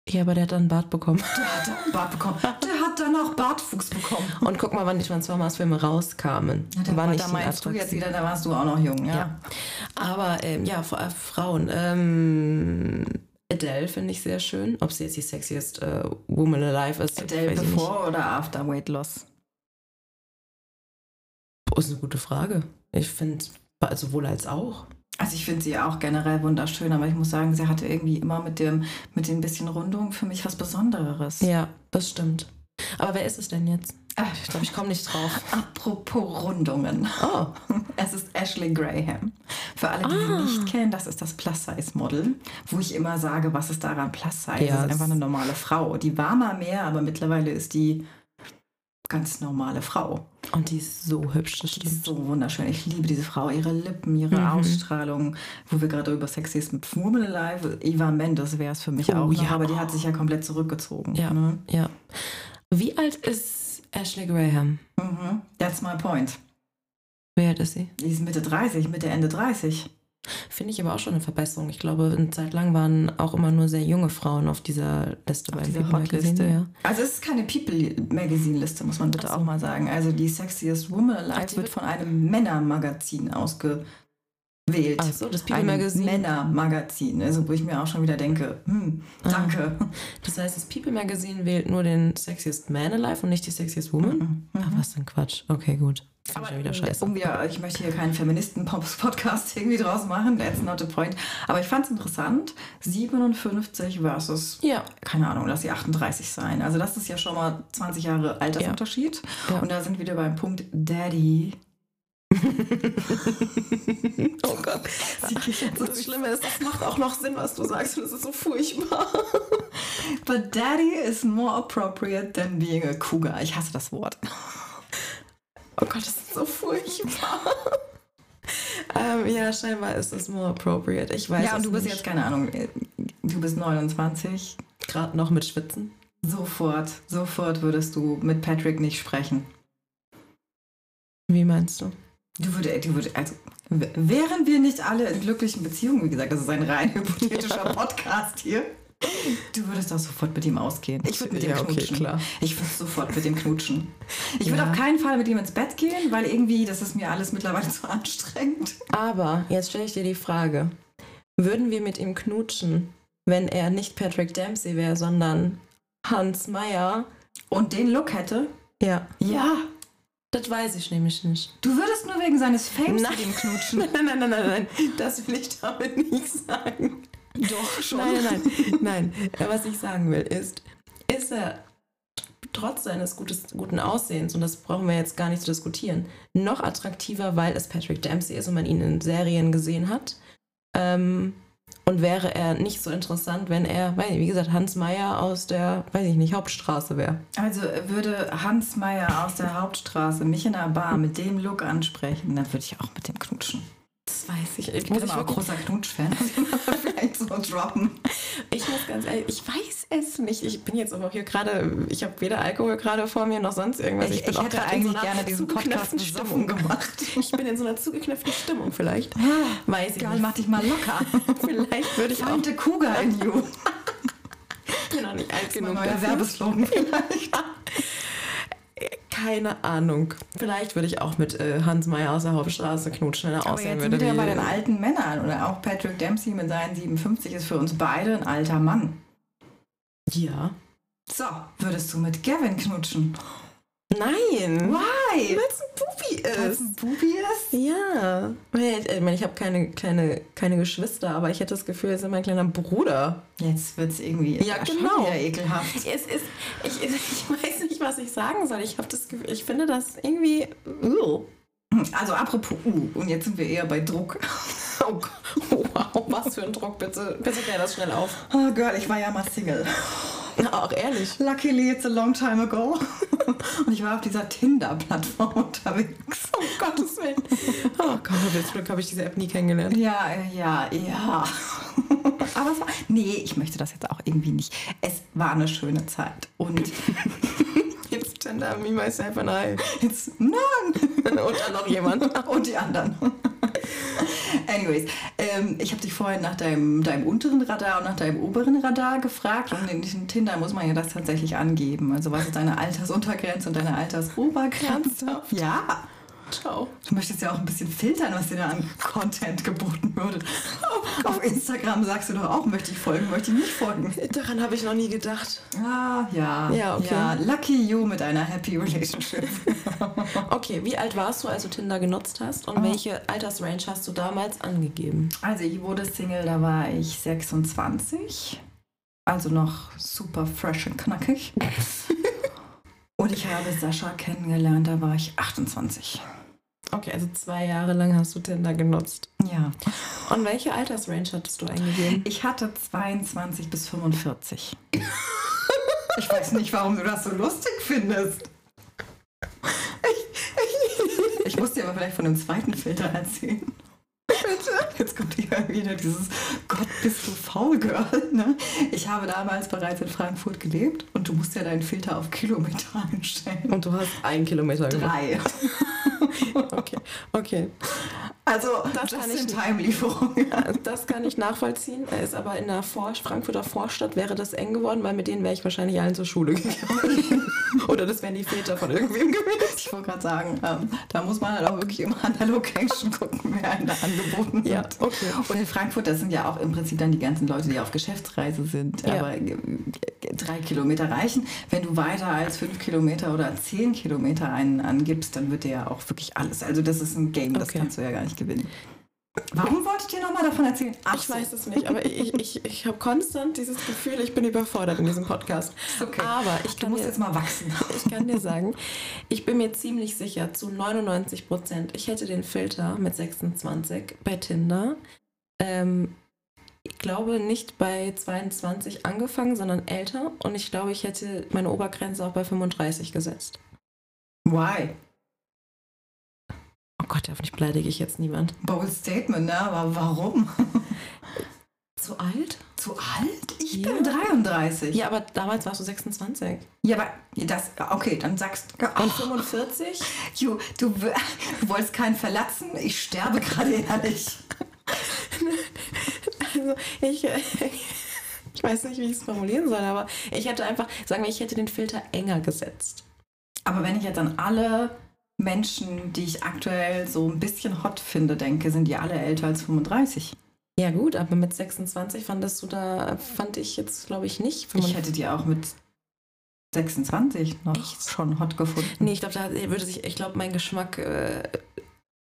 Ja, aber der hat dann einen Bart bekommen. Der hat einen Bart bekommen. Der hat dann auch Bartwuchs bekommen. Und guck mal, wann die Transformers-Filme rauskamen. Ja, da, war nicht da meinst du jetzt wieder, da warst du auch noch jung, ja. Ja. Aber ähm, ja, äh, Frauen. Ähm, Adele finde ich sehr schön. Ob sie jetzt die sexiest äh, Woman alive ist, Adele weiß ich nicht. before oder after Weight Loss? Oh, ist eine gute Frage. Ich finde, sowohl als auch. Also ich finde sie auch generell wunderschön, aber ich muss sagen, sie hatte irgendwie immer mit dem mit den bisschen Rundung für mich was Besonderes. Ja, das stimmt. Aber wer ist es denn jetzt? Äh, Ich glaube, ich komme nicht drauf. Apropos Rundungen. Oh, Es ist Ashley Graham. Für alle, die sie Ah. nicht kennen, das ist das Plus-Size-Model, wo ich immer sage, was ist daran Plus-Size? Ja, das ist einfach eine normale Frau. Die war mal mehr, aber mittlerweile ist die ganz normale Frau. und die ist so hübsch, das Die stimmt. ist so wunderschön. Ich liebe diese Frau, ihre Lippen, ihre Mhm. Ausstrahlung. Wo wir gerade über Sexiest mit Woman Alive, Eva Mendes wäre es für mich Oh, auch noch, ja. aber die hat sich ja komplett zurückgezogen. Ja. Ne? Ja. Wie alt ist Ashley Graham? Mhm. That's my point. Wie alt ist sie? Die ist Mitte 30, Mitte, Ende 30. Finde ich aber auch schon eine Verbesserung. Ich glaube, eine Zeit lang waren auch immer nur sehr junge Frauen auf dieser Liste Auf bei dieser People Hotliste. Magazine, Ja. Also es ist keine People-Magazin-Liste, muss man bitte Ach so. auch mal sagen. Also die Sexiest Woman Ach, Alive die wird von einem Männermagazin ausgewählt. Ach so, das People Ein Magazine. Männermagazin, also wo ich mir auch schon wieder denke, hm, Ah. danke. Das heißt, das People Magazine wählt nur den Sexiest Man Alive und nicht die Sexiest Woman? Mhm. Ah, was denn Quatsch. Okay, gut. Ich ja wieder scheiße. um wir, ich möchte hier keinen Feministen-Podcast irgendwie draus machen, that's not the point. Aber ich fand es interessant, 57 versus, Ja. keine Ahnung, lass sie 38 sein. Also das ist ja schon mal 20 Jahre Altersunterschied. Ja. Und da sind wir wieder beim Punkt Daddy. oh Gott. Das Schlimme ist, das macht auch noch Sinn, was du sagst. Und es ist so furchtbar. But Daddy is more appropriate than being a cougar. Ich hasse das Wort. Oh Gott, das ist so furchtbar. ähm, ja, scheinbar ist es more appropriate. Ich weiß ja, und du bist nicht. jetzt, keine Ahnung, äh, du bist 29. gerade noch mit Schwitzen. Sofort, sofort würdest du mit Patrick nicht sprechen. Wie meinst du? Du würdest, du würdest, also wären wir nicht alle in glücklichen Beziehungen, wie gesagt, das ist ein rein hypothetischer Podcast hier. Du würdest auch sofort mit ihm ausgehen. Ich würde mit ihm Ja, okay, knutschen. klar. Ich würde sofort mit ihm knutschen. Ich würde Ja. auf keinen Fall mit ihm ins Bett gehen, weil irgendwie, das ist mir alles mittlerweile zu anstrengend. Aber jetzt stelle ich dir die Frage: Würden wir mit ihm knutschen, wenn er nicht Patrick Dempsey wäre, sondern Hans Meyer? Und den Look hätte? Ja, Ja. das weiß ich nämlich nicht. Du würdest nur wegen seines Fames Nein. mit ihm knutschen. Nein, nein, nein, nein, nein, das will ich damit nicht sagen. Doch, schon. Nein, nein, nein. Äh, Was ich sagen will, ist, ist er trotz seines gutes, guten Aussehens, und das brauchen wir jetzt gar nicht zu diskutieren, noch attraktiver, weil es Patrick Dempsey ist und man ihn in Serien gesehen hat. Ähm, und wäre er nicht so interessant, wenn er, weiß nicht, wie gesagt, Hans Meyer aus der, weiß ich nicht, Hauptstraße wäre. Also würde Hans Meyer aus der Hauptstraße mich in einer Bar mit dem Look ansprechen, dann würde ich auch mit dem knutschen. Das weiß ich. Ich, Ich muss, bin ich, auch großer Knutsch-Fan. Vielleicht so droppen. ich muss ganz ehrlich, ich weiß es nicht. Ich bin jetzt aber auch hier gerade, ich habe weder Alkohol gerade vor mir noch sonst irgendwas. Ich, bin ich auch hätte eigentlich so gerne diesen Podcast zugeknöpften besoffen gemacht. Ich bin in so einer zugeknöpften Stimmung vielleicht. Weiß ich Geil, nicht. mach dich mal locker. Vielleicht würde ich auch. Find the cougar in you. Ich bin noch nicht alt genug. neuer. Werbeslogan vielleicht. Keine Ahnung. Vielleicht würde ich auch mit äh, Hans Meyer aus der Hauptstraße knutschen, wenn er Aber aussehen jetzt sind würde. wir wieder wie- bei den alten Männern. Oder auch Patrick Dempsey mit seinen 57 ist für uns beide ein alter Mann. Ja. So, würdest du mit Gavin knutschen? Nein. Why? Weil es ein Pupi Weil es ist. ein Bubi ist? Ja. Ich, ich meine, ich habe keine, keine, keine Geschwister, aber ich hätte das Gefühl, er ist mein kleiner Bruder. Jetzt wird es irgendwie Ja, genau. wieder ekelhaft. Es ist, ich, ich weiß nicht, was ich sagen soll. Ich habe das Gefühl, ich finde das irgendwie. Uh. Also apropos U, und jetzt sind wir eher bei Druck. Oh, wow, was für ein Druck, bitte. Bitte klär das schnell auf. Oh Girl, ich war ja mal Single. Auch ehrlich. Luckily it's a long time ago. Und ich war auf dieser Tinder-Plattform unterwegs. Um Gottes Willen. Oh Gott, jetzt Glück habe ich diese App nie kennengelernt. Ja, ja, ja. Aber es war, nee, ich möchte das jetzt auch irgendwie nicht. Es war eine schöne Zeit. Und Tinder, me, myself and I. Jetzt, nein. Und dann noch jemand. Und die anderen. Anyways, ähm, ich habe dich vorhin nach deinem, deinem unteren Radar und nach deinem oberen Radar gefragt. Und in Tinder muss man ja das tatsächlich angeben. Also was ist deine Altersuntergrenze und deine Altersobergrenze? Ja. Ciao. Du möchtest ja auch ein bisschen filtern, was dir da an Content geboten würde. Oh Auf Instagram sagst du doch auch, möchte ich folgen, möchte ich nicht folgen. Daran habe ich noch nie gedacht. Ah, ja. Ja, okay. Ja, lucky you mit einer happy relationship. okay, wie alt warst du, als du Tinder genutzt hast und oh. welche Altersrange hast du damals angegeben? Also ich wurde Single, da war ich 26. Also noch super fresh und knackig. und ich habe Sascha kennengelernt, da war ich 28. Okay, also zwei Jahre lang hast du Tinder genutzt. Ja. Und welche Altersrange hattest du eingegeben? Ich hatte 22 bis 45. ich weiß nicht, warum du das so lustig findest. Ich, ich muss dir aber vielleicht von dem zweiten Filter erzählen. Bitte? Jetzt kommt hier wieder dieses Gott, bist du faul, Girl. Ne? Ich habe damals bereits in Frankfurt gelebt und du musst ja deinen Filter auf Kilometer einstellen. Und du hast einen Kilometer Drei. okay, okay. Also, das kann ich Time-Lieferung. Das kann ich nachvollziehen. Er ist aber in der Vor Frankfurter Vorstadt wäre das eng geworden, weil mit denen wäre ich wahrscheinlich allen zur Schule gegangen. Oder das wären die Väter von irgendwem gewesen. Ich wollte gerade sagen, ähm, da muss man halt auch wirklich immer an der Location gucken, wer einen da angeboten ja, wird. Okay. Und in Frankfurt, das sind ja auch im Prinzip dann die ganzen Leute, die auf Geschäftsreise sind. Ja. Aber äh, drei Kilometer reichen. Wenn du weiter als fünf Kilometer oder zehn Kilometer einen angibst, dann wird der ja auch wirklich alles. Also das ist ein Game, das okay. kannst du ja gar nicht gewinnen. Warum wolltet ihr nochmal davon erzählen? Ach ich weiß es nicht, aber ich, ich, ich habe konstant dieses Gefühl, ich bin überfordert in diesem Podcast. Okay. Aber ich kann du musst dir, jetzt mal wachsen. Ich kann dir sagen, ich bin mir ziemlich sicher, zu 99 Prozent, ich hätte den Filter mit 26 bei Tinder. Ähm, ich glaube nicht bei 22 angefangen, sondern älter. Und ich glaube, ich hätte meine Obergrenze auch bei 35 gesetzt. Why? Gott, hoffentlich beleidige ich jetzt niemand. Bold Statement, ne? Aber warum? Zu alt? Zu alt? Ich ja. bin 33. Ja, aber damals warst du 26. Ja, aber das, okay, dann sagst du. Und 45? Jo, du, du wolltest keinen verlassen. Ich sterbe gerade ehrlich. also, ich, ich weiß nicht, wie ich es formulieren soll, aber ich hätte einfach, sagen wir, ich hätte den Filter enger gesetzt. Aber wenn ich jetzt an alle Menschen, die ich aktuell so ein bisschen hot finde, denke, sind die alle älter als 35. Ja gut, aber mit 26 fandest du da, fand ich jetzt glaube ich nicht. Ich hätte die auch mit 26 noch Echt? schon hot gefunden. Nee, ich glaube, da würde sich, ich glaube, mein Geschmack äh,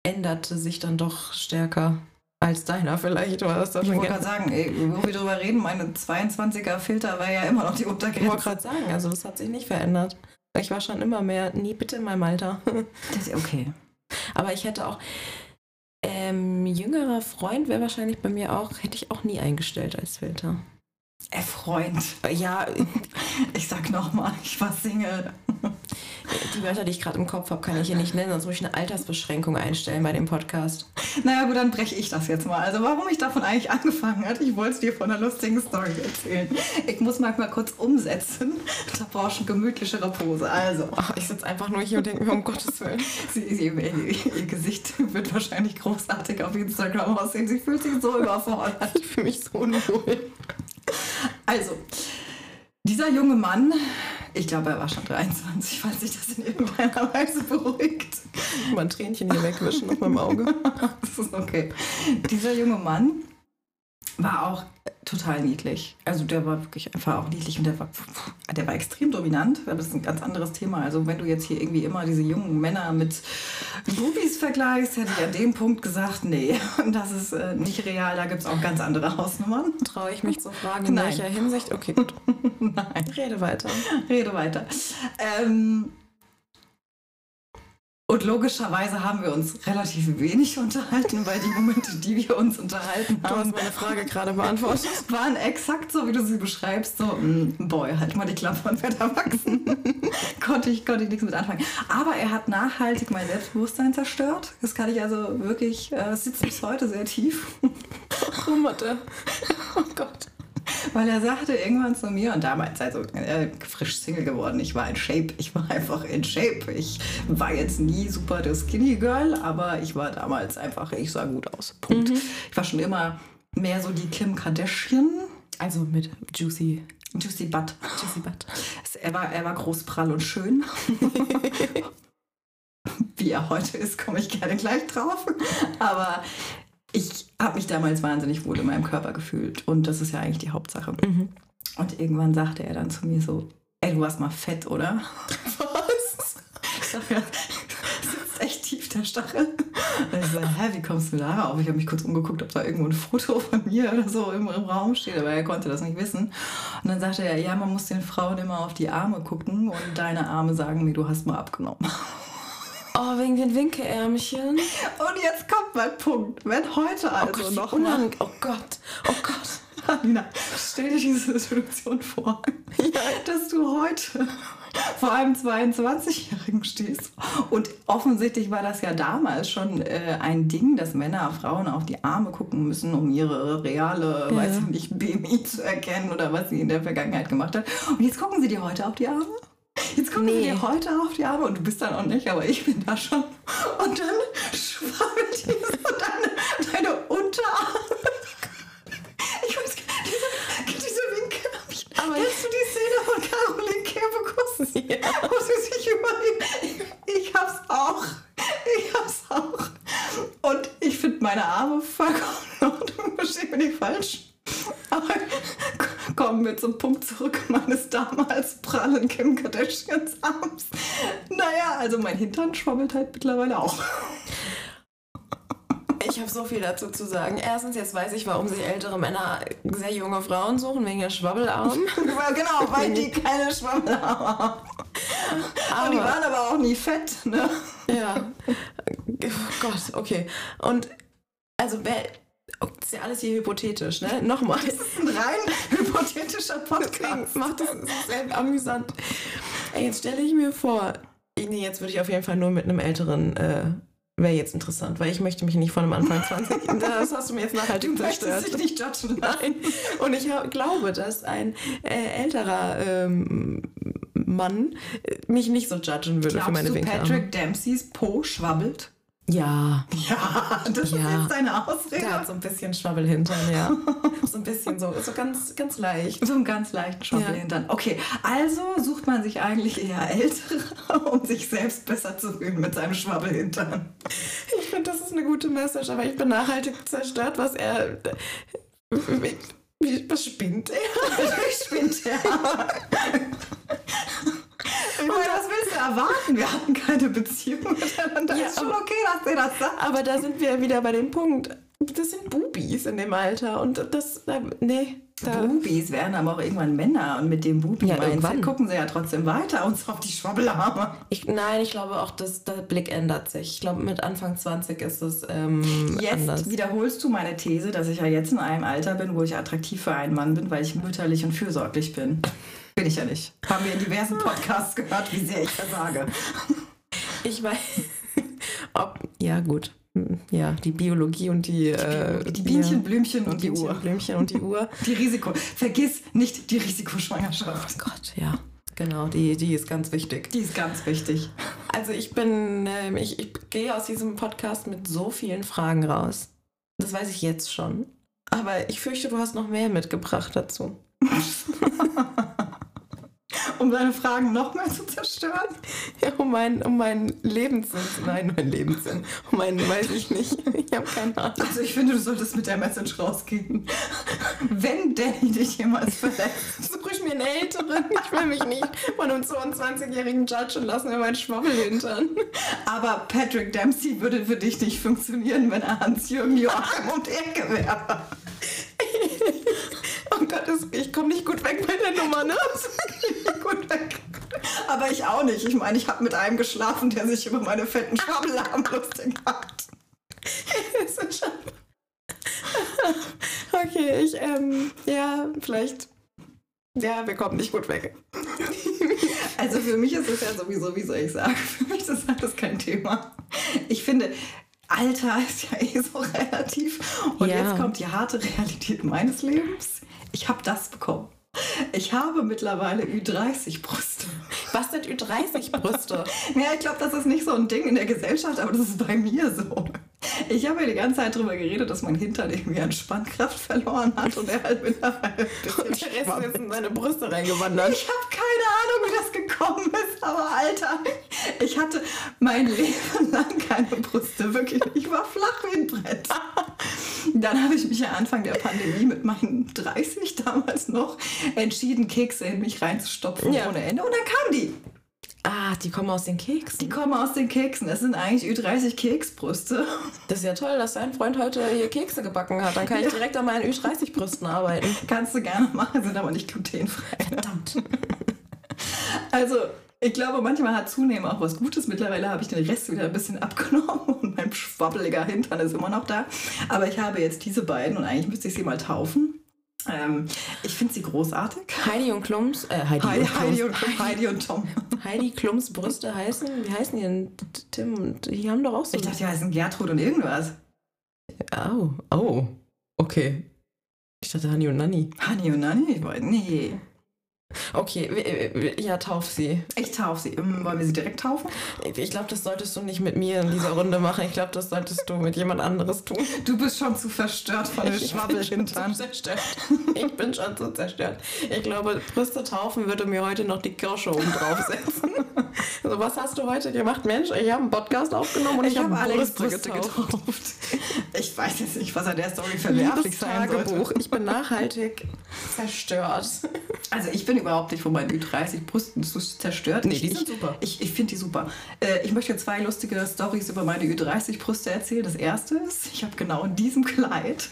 änderte sich dann doch stärker als deiner vielleicht. War das ich wollte gerade sagen, ey, wo wir drüber reden, meine 22er Filter war ja immer noch die Untergrenze. Ich wollte gerade sagen, also das hat sich nicht verändert. Ich war schon immer mehr, nie bitte in meinem Alter. Das ist okay. Aber ich hätte auch, ähm, jüngerer Freund wäre wahrscheinlich bei mir auch, hätte ich auch nie eingestellt als Filter. Äh, Freund. Ja, ich sag nochmal, ich war Single. Die Wörter, die ich gerade im Kopf habe, kann ich hier nicht nennen, sonst muss ich eine Altersbeschränkung einstellen bei dem Podcast. Naja, gut, dann breche ich das jetzt mal. Also, warum ich davon eigentlich angefangen habe, ich wollte es dir von einer lustigen Story erzählen. Ich muss mal kurz umsetzen. Da brauchst du eine gemütlichere Pose. Also. Ach, ich sitze einfach nur hier und denke mir, um Gottes Willen. Sie, sie, ihr, ihr, Gesicht wird wahrscheinlich großartig auf Instagram aussehen. Sie fühlt sich so überfordert. Ich fühle mich so unwohl. Also, dieser junge Mann, ich glaube, er war schon 23, falls sich das in irgendeiner Weise beruhigt. Mal ein Tränchen hier wegwischen auf meinem Auge. das ist okay. Dieser junge Mann war auch total niedlich. Also der war wirklich einfach auch niedlich und der war, der war extrem dominant. Aber das ist ein ganz anderes Thema. Also wenn du jetzt hier irgendwie immer diese jungen Männer mit Bubis vergleichst, hätte ich an dem Punkt gesagt, nee, das ist äh, nicht real. Da gibt es auch ganz andere Hausnummern. Traue ich mich zu fragen, in Nein. welcher Hinsicht? Okay, gut. Nein. Rede weiter. Rede weiter. Ähm, und logischerweise haben wir uns relativ wenig unterhalten, weil die Momente, die wir uns unterhalten haben. Du hast meine Frage gerade beantwortet. Waren exakt so, wie du sie beschreibst. So, mm, boy, halt mal die Klappe und werd erwachsen. konnte, ich, konnte ich nichts mit anfangen. Aber er hat nachhaltig mein Selbstbewusstsein zerstört. Das kann ich also wirklich, äh, sitzt bis heute sehr tief. Rummerte. Oh Gott. Weil er sagte irgendwann zu mir, und damals also äh, frisch Single geworden, ich war in Shape, ich war einfach in Shape. Ich war jetzt nie super das Skinny Girl, aber ich war damals einfach, ich sah gut aus. Punkt. Mhm. Ich war schon immer mehr so die Kim Kardashian. Also mit Juicy. Juicy Butt. Juicy Butt. Er war, er war groß, prall und schön. Wie er heute ist, komme ich gerne gleich drauf. Aber ich habe mich damals wahnsinnig wohl in meinem Körper gefühlt. Und das ist ja eigentlich die Hauptsache. Mhm. Und irgendwann sagte er dann zu mir so, ey, du warst mal fett, oder? Was? Ich sag ja, sitzt echt tief der Stachel. Und ich so, hä, wie kommst du da auf? Ich habe mich kurz umgeguckt, ob da irgendwo ein Foto von mir oder so im, im, Raum steht, aber er konnte das nicht wissen. Und dann sagte er, ja, man muss den Frauen immer auf die Arme gucken und deine Arme sagen mir, du hast mal abgenommen. Oh, wegen den Winkelärmchen. Und jetzt kommt mein Punkt. Wenn heute also oh Gott, noch mal... Oh Gott, oh Gott. Alina, stell dir diese Situation vor, ja. dass du heute vor einem 22-Jährigen stehst. Und offensichtlich war das ja damals schon äh, ein Ding, dass Männer Frauen auf die Arme gucken müssen, um ihre reale, ja. weiß ich nicht, BMI zu erkennen oder was sie in der Vergangenheit gemacht hat. Und jetzt gucken sie dir heute auf die Arme? Jetzt kommen nee. wir heute auf die Arme und du bist da noch nicht, aber ich bin da schon. Und dann schwabbelt die so deine, deine Unterarme. Ich weiß gar nicht, diese, diese Winkel. Aber Kennst du die Szene von Caroline Kebekus? Ja. Wo sie sich überlegt, ich hab's auch. Ich hab's auch. Und ich finde meine Arme vollkommen Ordnung. Verstehe mich nicht falsch. Aber kommen wir zum Punkt zurück meines damals prallen Kim Kardashians Arms. Naja, also mein Hintern schwabbelt halt mittlerweile auch. Ich habe so viel dazu zu sagen. Erstens, jetzt weiß ich, warum sich ältere Männer sehr junge Frauen suchen, wegen der Schwabbelarm. genau, weil die keine Schwabbelarme haben. Und die waren aber auch nie fett, ne? Ja. Oh Gott, okay. Und also wer Oh, das ist ja alles hier hypothetisch, ne? Nochmal. Das ist ein rein hypothetischer Podcast. macht das sehr amüsant. Ey, jetzt stelle ich mir vor, nee, jetzt würde ich auf jeden Fall nur mit einem älteren, äh, wäre jetzt interessant, weil ich möchte mich nicht von einem Anfang 20, das hast du mir jetzt nachhaltig du zerstört. Du nicht judgen. Nein. Und ich glaube, dass ein äh, älterer ähm, Mann mich nicht so judgen würde Glaubst für meine du, Patrick Dempseys Po schwabbelt? Ja. Ja, das ja. ist jetzt deine Ausrede. Der hat so ein bisschen Schwabbelhintern, ja. so ein bisschen so, so ganz, ganz leicht. So einen ganz leichten Schwabbelhintern. Ja. Okay, also sucht man sich eigentlich eher Ältere, um sich selbst besser zu fühlen mit seinem Schwabbelhintern. Ich finde, das ist eine gute Message, aber ich bin nachhaltig zerstört, was er... Was spinnt er? Was spinnt er? Meine, was willst du erwarten? Wir hatten keine Beziehung miteinander. Ja, ist schon okay, dass er das sagt. Aber da sind wir wieder bei dem Punkt. Das sind Bubis in dem Alter. Und das, nee. Da. Bubis werden aber auch irgendwann Männer und mit dem Bubi ja, irgendwann gucken sie ja trotzdem weiter und so auf die Schwabbelarme. Ich, nein, ich glaube auch, dass der Blick ändert sich. Ich glaube, mit Anfang 20 ist es ähm, Jetzt anders. wiederholst du meine These, dass ich ja jetzt in einem Alter bin, wo ich attraktiv für einen Mann bin, weil ich mütterlich und fürsorglich bin. Bin ich ja nicht. Haben wir in diversen Podcasts gehört, wie sehr ich versage. Ich weiß. Ob, ja, gut. Ja, die Biologie und die. Die, äh, die Bienchen, ja, Blümchen und, und die Uhr. Blümchen und die Uhr. Die Risiko. Vergiss nicht die Risikoschwangerschaft. Oh Gott, ja. Genau, die, die ist ganz wichtig. Die ist ganz wichtig. Also ich bin, äh, ich, ich gehe aus diesem Podcast mit so vielen Fragen raus. Das weiß ich jetzt schon. Aber ich fürchte, du hast noch mehr mitgebracht dazu. um deine Fragen noch mehr zu zerstören? Ja, um meinen um mein Lebenssinn. Nein, mein Lebenssinn. Um meinen, weiß ich nicht. Ich habe keine Ahnung. Also ich finde, du solltest mit der Message rausgehen. Wenn Danny dich jemals verletzt. Suche ich mir einen Älteren. Ich will mich nicht von einem 22-jährigen judgen lassen mir meinen Schwabbel hintern. Aber Patrick Dempsey würde für dich nicht funktionieren, wenn er Hans-Jürgen Joachim die Ecke wäre. Oh Gott, ich komme nicht gut weg bei der Nummer, ne? Gut weg. Aber ich auch nicht. Ich meine, ich habe mit einem geschlafen, der sich über meine fetten Schwabbelarm lustig macht. okay, ich, ähm, ja, vielleicht. Ja, wir kommen nicht gut weg. Also für mich ist es ja sowieso, wie soll ich sagen, für mich ist das alles kein Thema. Ich finde, Alter ist ja eh so relativ. Und ja. jetzt kommt die harte Realität meines Lebens. Ich habe das bekommen. Ich habe mittlerweile Ü30-Brüste. Was sind Ü30-Brüste? ja, ich glaube, das ist nicht so ein Ding in der Gesellschaft, aber das ist bei mir so. Ich habe ja die ganze Zeit darüber geredet, dass mein Hintern irgendwie an Spannkraft verloren hat und er halt mittlerweile und der Rest ist in seine Brüste reingewandert. Ich habe keine Ahnung, wie das gekommen ist, aber Alter, ich hatte mein Leben lang keine Brüste, wirklich. Ich war flach wie ein Brett. Dann habe ich mich ja Anfang der Pandemie mit meinen 30 damals noch entschieden, Kekse in mich reinzustopfen ja. ohne Ende und dann kam die. Ah, die kommen aus den Keksen. Die kommen aus den Keksen. Das sind eigentlich Ü30 Keksbrüste. Das ist ja toll, dass dein Freund heute hier Kekse gebacken hat. Dann kann ich ja. direkt an meinen Ü30-Brüsten arbeiten. Kannst du gerne machen, sind aber nicht glutenfrei. Verdammt. Also, ich glaube, manchmal hat Zunehmen auch was Gutes. Mittlerweile habe ich den Rest wieder ein bisschen abgenommen und mein schwabbeliger Hintern ist immer noch da. Aber ich habe jetzt diese beiden und eigentlich müsste ich sie mal taufen. Ähm, ich finde sie großartig. Heidi und Klums, äh, Heidi, Heidi, und Klums, Heidi, und, Heidi und Tom. Heidi Klums Brüste heißen, wie heißen die denn? Tim und die haben doch auch so. Ich dachte, die heißen Gertrud und irgendwas. Oh, oh, okay. Ich dachte Hani und Nanni. Hani und Nanni? Nee. Okay, ja, tauf sie. Ich tauf sie. Ähm, wollen wir sie direkt taufen? Ich glaube, das solltest du nicht mit mir in dieser Runde machen. Ich glaube, das solltest du mit jemand anderes tun. Du bist schon zu verstört von den Schwabbelhintern. Ich bin schon zu zerstört. Ich glaube, Brüste taufen würde mir heute noch die Kirsche oben draufsetzen. also, was hast du heute gemacht? Mensch, ich habe einen Podcast aufgenommen und ich, ich habe hab Brüste, getauft. getauft. Ich weiß jetzt nicht, was an der Story verwerflich sein sollte. Ich bin nachhaltig zerstört. Also ich bin überhaupt nicht von meinen Ü30 Brüsten so zerstört. Nee, die sind super. Ich, ich finde die super. Äh, ich möchte zwei lustige Stories über meine Ü30 Brüste erzählen. Das erste ist, ich habe genau in diesem Kleid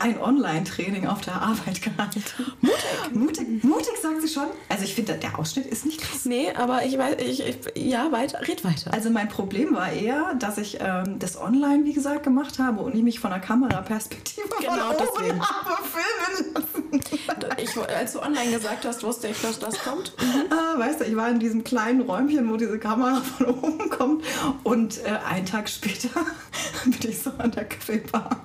ein Online-Training auf der Arbeit gehalten. Mutig. Mutig, mutig sagt sie schon. Also ich finde, der Ausschnitt ist nicht krass. Nee, aber ich weiß, ich, ich, ja, weiter, red weiter. Also mein Problem war eher, dass ich ähm, das online, wie gesagt, gemacht habe und ich mich von der Kameraperspektive genau von oben deswegen. habe filmen lassen. Ich, als du online gesagt hast, wusste ich, dass das kommt. Mhm. Ah, weißt du, ich war in diesem kleinen Räumchen, wo diese Kamera von oben kommt. Und äh, einen Tag später bin ich so an der Kaffeebar.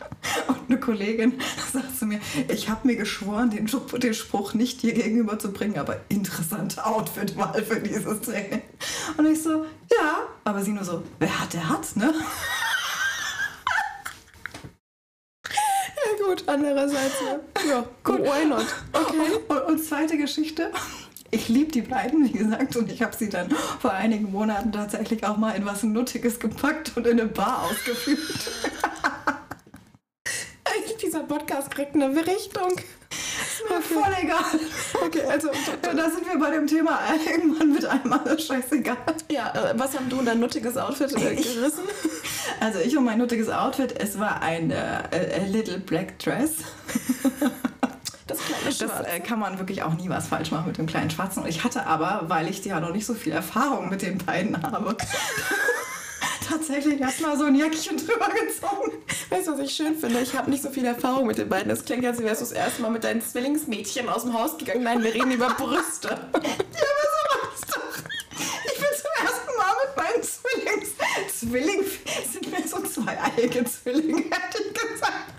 Und eine Kollegin sagt zu mir, ich habe mir geschworen, den, den Spruch nicht dir gegenüber zu bringen, aber interessante Outfit-Wahl für dieses Training. Und ich so, ja. Aber sie nur so, wer hat, der hat, ne? gut, andererseits, ja, gut, why not? Okay. Und, und zweite Geschichte. Ich liebe die beiden, wie gesagt, und ich habe sie dann vor einigen Monaten tatsächlich auch mal in was Nuttiges gepackt und in eine Bar ausgeführt. Dieser Podcast kriegt eine Richtung. Ist mir okay. voll egal. Okay, also da sind wir bei dem Thema irgendwann mit einem alles scheißegal. Ja, äh, was haben du in dein nuttiges Outfit äh, gerissen? Also ich und mein nuttiges Outfit, es war ein äh, Little Black Dress. Das kleine Schwarze. Das äh, kann man wirklich auch nie was falsch machen mit dem kleinen Schwarzen. Und ich hatte aber, weil ich ja noch nicht so viel Erfahrung mit den beiden habe, tatsächlich erstmal so ein Jäckchen drüber gezogen. Weißt du, was ich schön finde? Ich habe nicht so viel Erfahrung mit den beiden. Es klingt, als wärst du das erste Mal mit deinen Zwillingsmädchen aus dem Haus gegangen. Nein, wir reden über Brüste. ja, aber so war's doch. Ich bin zum ersten Mal mit meinen Zwillings... Zwilling... sind mir so zweieiige Zwillinge, hätte ich gesagt.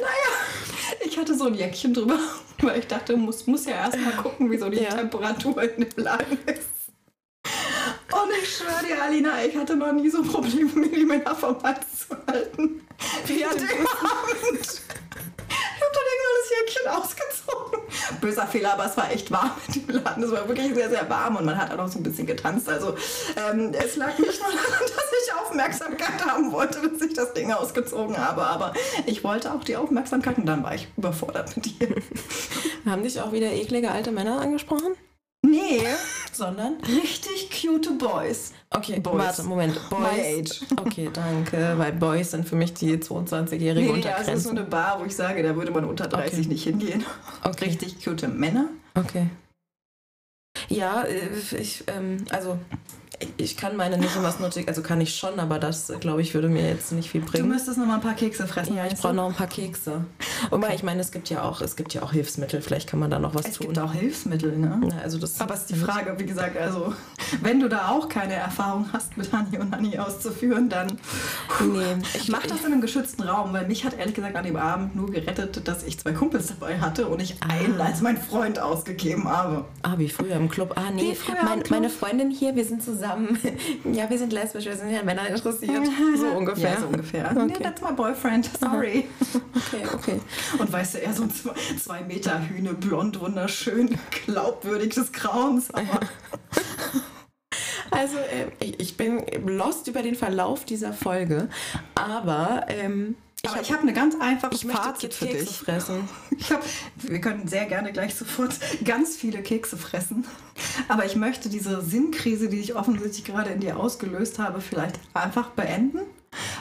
naja, ich hatte so ein Jäckchen drüber, weil ich dachte, muss, muss ja erstmal gucken, wie so die ja. Temperatur in dem Laden ist. Und ich schwöre dir, Alina, ich hatte noch nie so Probleme, mir die Männer vom Hals zu halten. Wie an dem Abend. Ich habe dann irgendwann das Jäckchen ausgezogen. Böser Fehler, aber es war echt warm in dem Laden. Es war wirklich sehr, sehr warm und man hat auch noch so ein bisschen getanzt. Also ähm, es lag nicht nur daran, dass ich Aufmerksamkeit haben wollte, bis ich das Ding ausgezogen habe. Aber ich wollte auch die Aufmerksamkeit und dann war ich überfordert mit dir. Haben dich auch wieder eklige alte Männer angesprochen? Nee. Sondern? Richtig cute Boys. Okay, Boys. warte, Moment. Boys. My age. Okay, danke. Weil Boys sind für mich die 22-jährigen nee, unter Das ist so eine Bar, wo ich sage, da würde man unter 30 okay. nicht hingehen. Okay. Richtig cute Männer. Okay. Ja, äh, ich, ähm, also ich kann meine nicht in was notieren, also kann ich schon, aber das, glaube ich, würde mir jetzt nicht viel bringen. Du müsstest noch mal ein paar Kekse fressen. Ja, ich brauche noch ein paar Kekse. Wobei, ich meine, es gibt ja auch, es gibt ja auch Hilfsmittel, vielleicht kann man da noch was es tun. Es gibt auch Hilfsmittel, ne? Ja, also das aber es ist die Frage, wie gesagt, also wenn du da auch keine Erfahrung hast, mit Hani und Hani auszuführen, dann nee, ich mach das in einem geschützten Raum, weil mich hat ehrlich gesagt an dem Abend nur gerettet, dass ich zwei Kumpels dabei hatte und ich ah. einen als mein Freund ausgegeben habe. Ah, wie früher im Club. Ah, nee, mein, meine Freundin hier, wir sind zusammen zusammen. Ja, wir sind lesbisch, wir sind ja Männer interessiert. So ungefähr. Ja, so ungefähr. Okay. Yeah, that's my boyfriend. Sorry. Okay, okay. Und weißt du, er so ein zwei Meter Hühne, blond, wunderschön, glaubwürdig des Grauens. Aber also, äh, ich bin lost über den Verlauf dieser Folge, aber ähm, ich habe hab eine ganz einfache ich Fazit für Kekse dich. Fressen. Ich hab, wir können sehr gerne gleich sofort ganz viele Kekse fressen. Aber ich möchte diese Sinnkrise, die ich offensichtlich gerade in dir ausgelöst habe, vielleicht einfach beenden.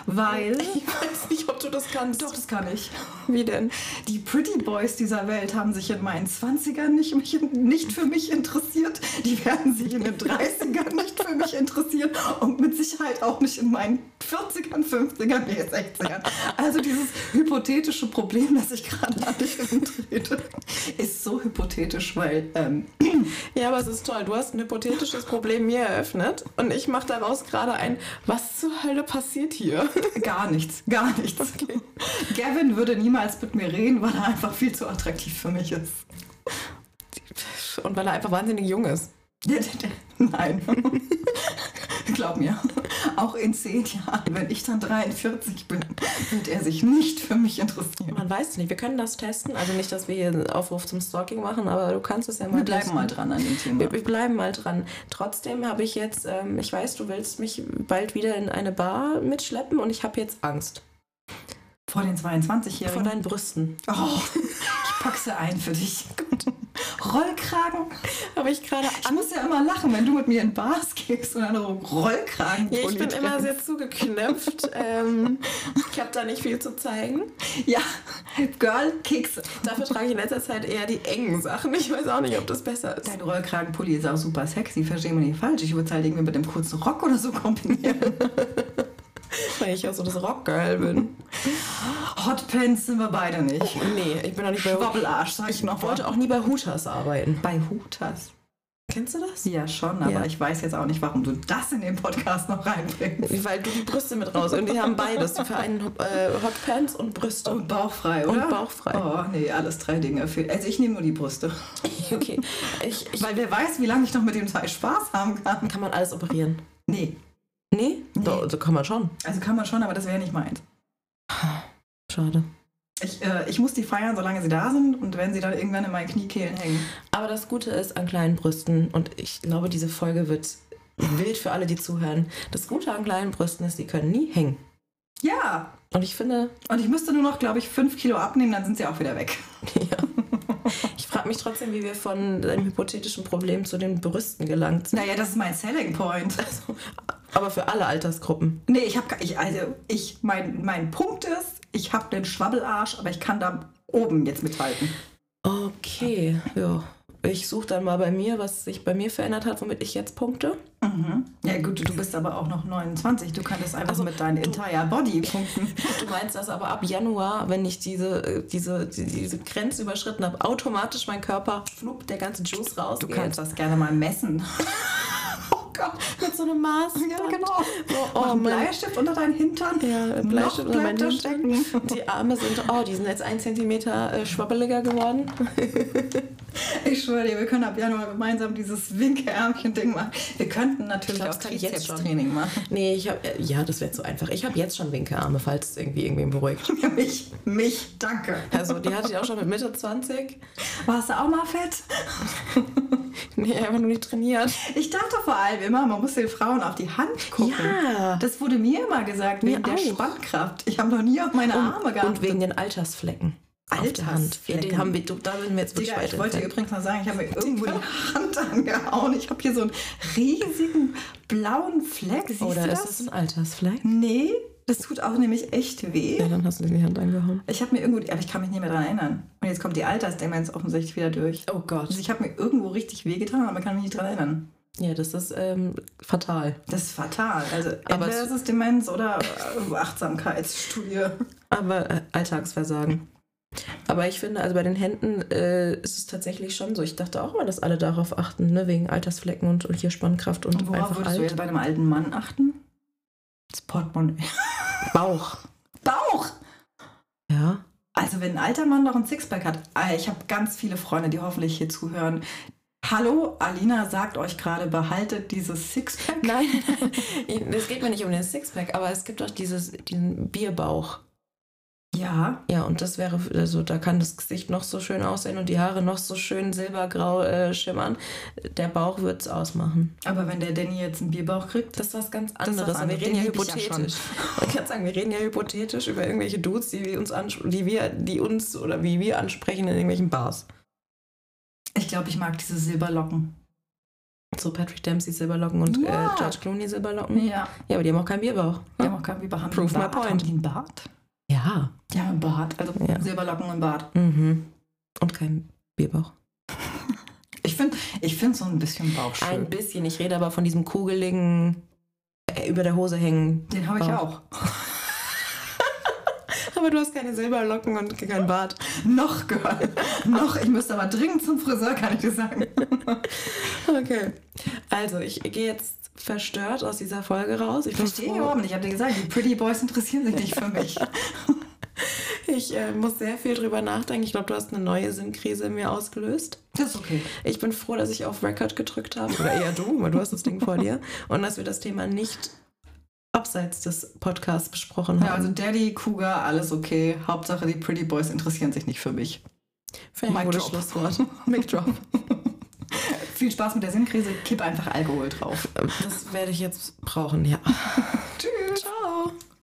Weil. Ich weiß nicht, ob du das kannst. Doch, das kann ich. Wie denn? Die Pretty Boys dieser Welt haben sich in meinen 20ern nicht, mich, nicht für mich interessiert. Die werden sich in den 30ern nicht für mich interessieren. Und mit Sicherheit auch nicht in meinen 40ern, 50ern, nee, 60ern. Also dieses hypothetische Problem, das ich gerade an dich trete, ist so hypothetisch, weil. Ähm, ja, aber es ist toll. Du hast ein hypothetisches Problem mir eröffnet und ich mache daraus gerade ein, was zur Hölle passiert hier? Gar nichts, gar nichts. Okay. Gavin würde niemals mit mir reden, weil er einfach viel zu attraktiv für mich ist. Und weil er einfach wahnsinnig jung ist. Nein. Glaub mir. Auch in zehn Jahren, wenn ich dann 43 bin, wird er sich nicht für mich interessieren. Man weiß es nicht. Wir können das testen. Also nicht, dass wir hier einen Aufruf zum Stalking machen, aber du kannst es ja mal Wir bleiben testen. mal dran an dem Thema. Wir, wir bleiben mal dran. Trotzdem habe ich jetzt, ähm, ich weiß, du willst mich bald wieder in eine Bar mitschleppen und ich habe jetzt Angst. Vor den 22-Jährigen? Vor deinen Brüsten. Oh, ich packe sie ein für dich. Gut. Rollkragen. Habe ich gerade. Ich muss ja immer lachen, wenn du mit mir in Bars gehst und eine Rollkragen. Ja, ich bin immer sehr zugeknöpft. ähm, ich habe da nicht viel zu zeigen. Ja, Girl Kekse. Dafür trage ich in letzter Zeit eher die engen Sachen. Ich weiß auch nicht, ob das besser ist. Dein Rollkragenpulli ist auch super sexy. Verstehen wir nicht falsch. Ich würde es halt irgendwie mit dem kurzen Rock oder so kombinieren. Weil ich auch so das Rockgirl bin. Hotpants sind wir beide nicht. Oh, nee, ich bin auch nicht bei Schwabbelarsch, sag ich noch. Ich wollte auch nie bei Hooters arbeiten. Bei Hooters? Kennst du das? Ja, schon, aber ja. ich weiß jetzt auch nicht, warum du das in den Podcast noch reinbringst. Weil du die Brüste mit raus und die haben beides. Die vereinen äh, Hotpants und Brüste. Und bauchfrei, oder? Und bauchfrei. Oh, nee, alles drei Dinge. Also ich nehme nur die Brüste. Okay. Ich, ich, Weil wer weiß, wie lange ich noch mit dem Teil Spaß haben kann. Kann man alles operieren? Nee. Nee? nee. Doch, also kann man schon. Also kann man schon, aber das wäre nicht meins. Schade. Ich, äh, ich muss die feiern, solange sie da sind und wenn sie dann irgendwann in meinen Kniekehlen hängen. Aber das Gute ist an kleinen Brüsten und ich glaube, diese Folge wird wild für alle, die zuhören. Das Gute an kleinen Brüsten ist, sie können nie hängen. Ja. Und ich finde. Und ich müsste nur noch, glaube ich, fünf Kilo abnehmen, dann sind sie auch wieder weg. Ja. Ich frage mich trotzdem, wie wir von einem hypothetischen Problem zu den Brüsten gelangt sind. Naja, das ist mein Selling Point. Also, aber für alle Altersgruppen. Nee, ich habe ich, also ich mein, mein Punkt ist, ich habe den Schwabbelarsch, aber ich kann da oben jetzt mithalten. Okay, ja. Ich suche dann mal bei mir, was sich bei mir verändert hat, womit ich jetzt punkte. Mhm. Ja gut, du bist aber auch noch 29. Du kannst einfach also, mit deinem Entire Body punkten. Du meinst, dass aber ab Januar, wenn ich diese, diese, diese Grenze überschritten habe, automatisch mein Körper, flupp, der ganze Juice raus. Du kannst das gerne mal messen. Gott, mit so einem Maß. Ja, genau. Oh, oh, Bleistift unter deinen Hintern. Ja, Bleistift unter meinen Hintern. Die Arme sind, oh, die sind jetzt ein Zentimeter äh, schwabbeliger geworden. ich schwöre dir, wir können ab Januar gemeinsam dieses Winke-Ärmchen-Ding machen. Wir könnten natürlich glaub, auch Trizeps-Training machen. Nee, ich habe, äh, ja, das wäre so einfach. Ich habe jetzt schon Winke-Arme, falls es irgendwie irgendwen beruhigt. Ja, mich, mich, danke. Also, die hatte ich auch schon mit Mitte 20. Warst du auch mal fett? nee, einfach nur nicht trainiert. Ich dachte vor allem immer, man muss den Frauen auf die Hand gucken. Ja. Das wurde mir immer gesagt, wegen mir der auch. Spannkraft. Ich habe noch nie auf meine und, Arme gehabt. Und wegen den Altersflecken. Altersflecken. Ja, haben wir, da sind wir jetzt wirklich Digga, Ich wollte übrigens mal sagen, ich habe mir irgendwo die Hand angehauen. Ich habe hier so einen riesigen blauen Fleck. Siehst Oder du das? ist das ein Altersfleck? Nee, Das tut auch nämlich echt weh. Ja, dann hast du dir die Hand eingehauen. Ich habe mir irgendwo, aber ich kann mich nicht mehr daran erinnern. Und jetzt kommt die Altersdemenz offensichtlich wieder durch. Oh Gott. Also ich habe mir irgendwo richtig weh getan, aber kann mich nicht daran erinnern. Ja, das ist ähm, fatal. Das ist fatal. Also aber entweder ist es Demenz oder äh, Achtsamkeitsstudie. Aber äh, Alltagsversagen. Aber ich finde, also bei den Händen äh, ist es tatsächlich schon so. Ich dachte auch mal, dass alle darauf achten, ne? wegen Altersflecken und, und hier Spannkraft und, und worauf würdest alt. du jetzt bei einem alten Mann achten? Das Portemonnaie. Bauch. Bauch! Ja. Also wenn ein alter Mann noch ein Sixpack hat, ah, ich habe ganz viele Freunde, die hoffentlich hier zuhören. Hallo, Alina sagt euch gerade, behaltet dieses Sixpack. Nein, es geht mir nicht um den Sixpack, aber es gibt auch dieses, diesen Bierbauch. Ja. Ja, und das wäre, also da kann das Gesicht noch so schön aussehen und die Haare noch so schön silbergrau äh, schimmern. Der Bauch wird es ausmachen. Aber wenn der Danny jetzt einen Bierbauch kriegt, das ist was ganz anderes. Was wir reden ja hypothetisch. Ja Man kann sagen, wir reden ja hypothetisch über irgendwelche Dudes, die wir uns die wir, die uns oder wie wir ansprechen in irgendwelchen Bars. Ich glaube, ich mag diese Silberlocken. So Patrick Dempsey Silberlocken und ja. äh, George Clooney Silberlocken. Ja. Ja, aber die haben auch keinen Bierbauch. Die haben auch keinen Bierbauch. Haben Proof my point. Haben die einen Bart? Ja. Ja, im Bart. Also ja. Silberlocken im Bart. Mhm. Und kein Bierbauch. ich finde ich find so ein bisschen Bauch schön. Ein bisschen. Ich rede aber von diesem kugeligen, äh, über der Hose hängen. Den habe ich auch. aber du hast keine Silberlocken und kein Bart. Noch gehört. Noch. Ich müsste aber dringend zum Friseur, kann ich dir sagen. okay. Also, ich gehe jetzt verstört aus dieser Folge raus. Ich verstehe überhaupt nicht. Ich habe dir gesagt, die Pretty Boys interessieren sich nicht für mich. Ich äh, muss sehr viel drüber nachdenken. Ich glaube, du hast eine neue Sinnkrise in mir ausgelöst. Das ist okay. Ich bin froh, dass ich auf Record gedrückt habe. Oder eher du, weil du hast das Ding vor dir. Und dass wir das Thema nicht abseits des Podcasts besprochen haben. Ja, also Daddy, Cougar, alles okay. Hauptsache, die Pretty Boys interessieren sich nicht für mich. Finde ich ein gutes Schlusswort. Mic Drop. Viel Spaß mit der Sinnkrise, kipp einfach Alkohol drauf. Das werde ich jetzt brauchen, ja. Tschüss. Ciao.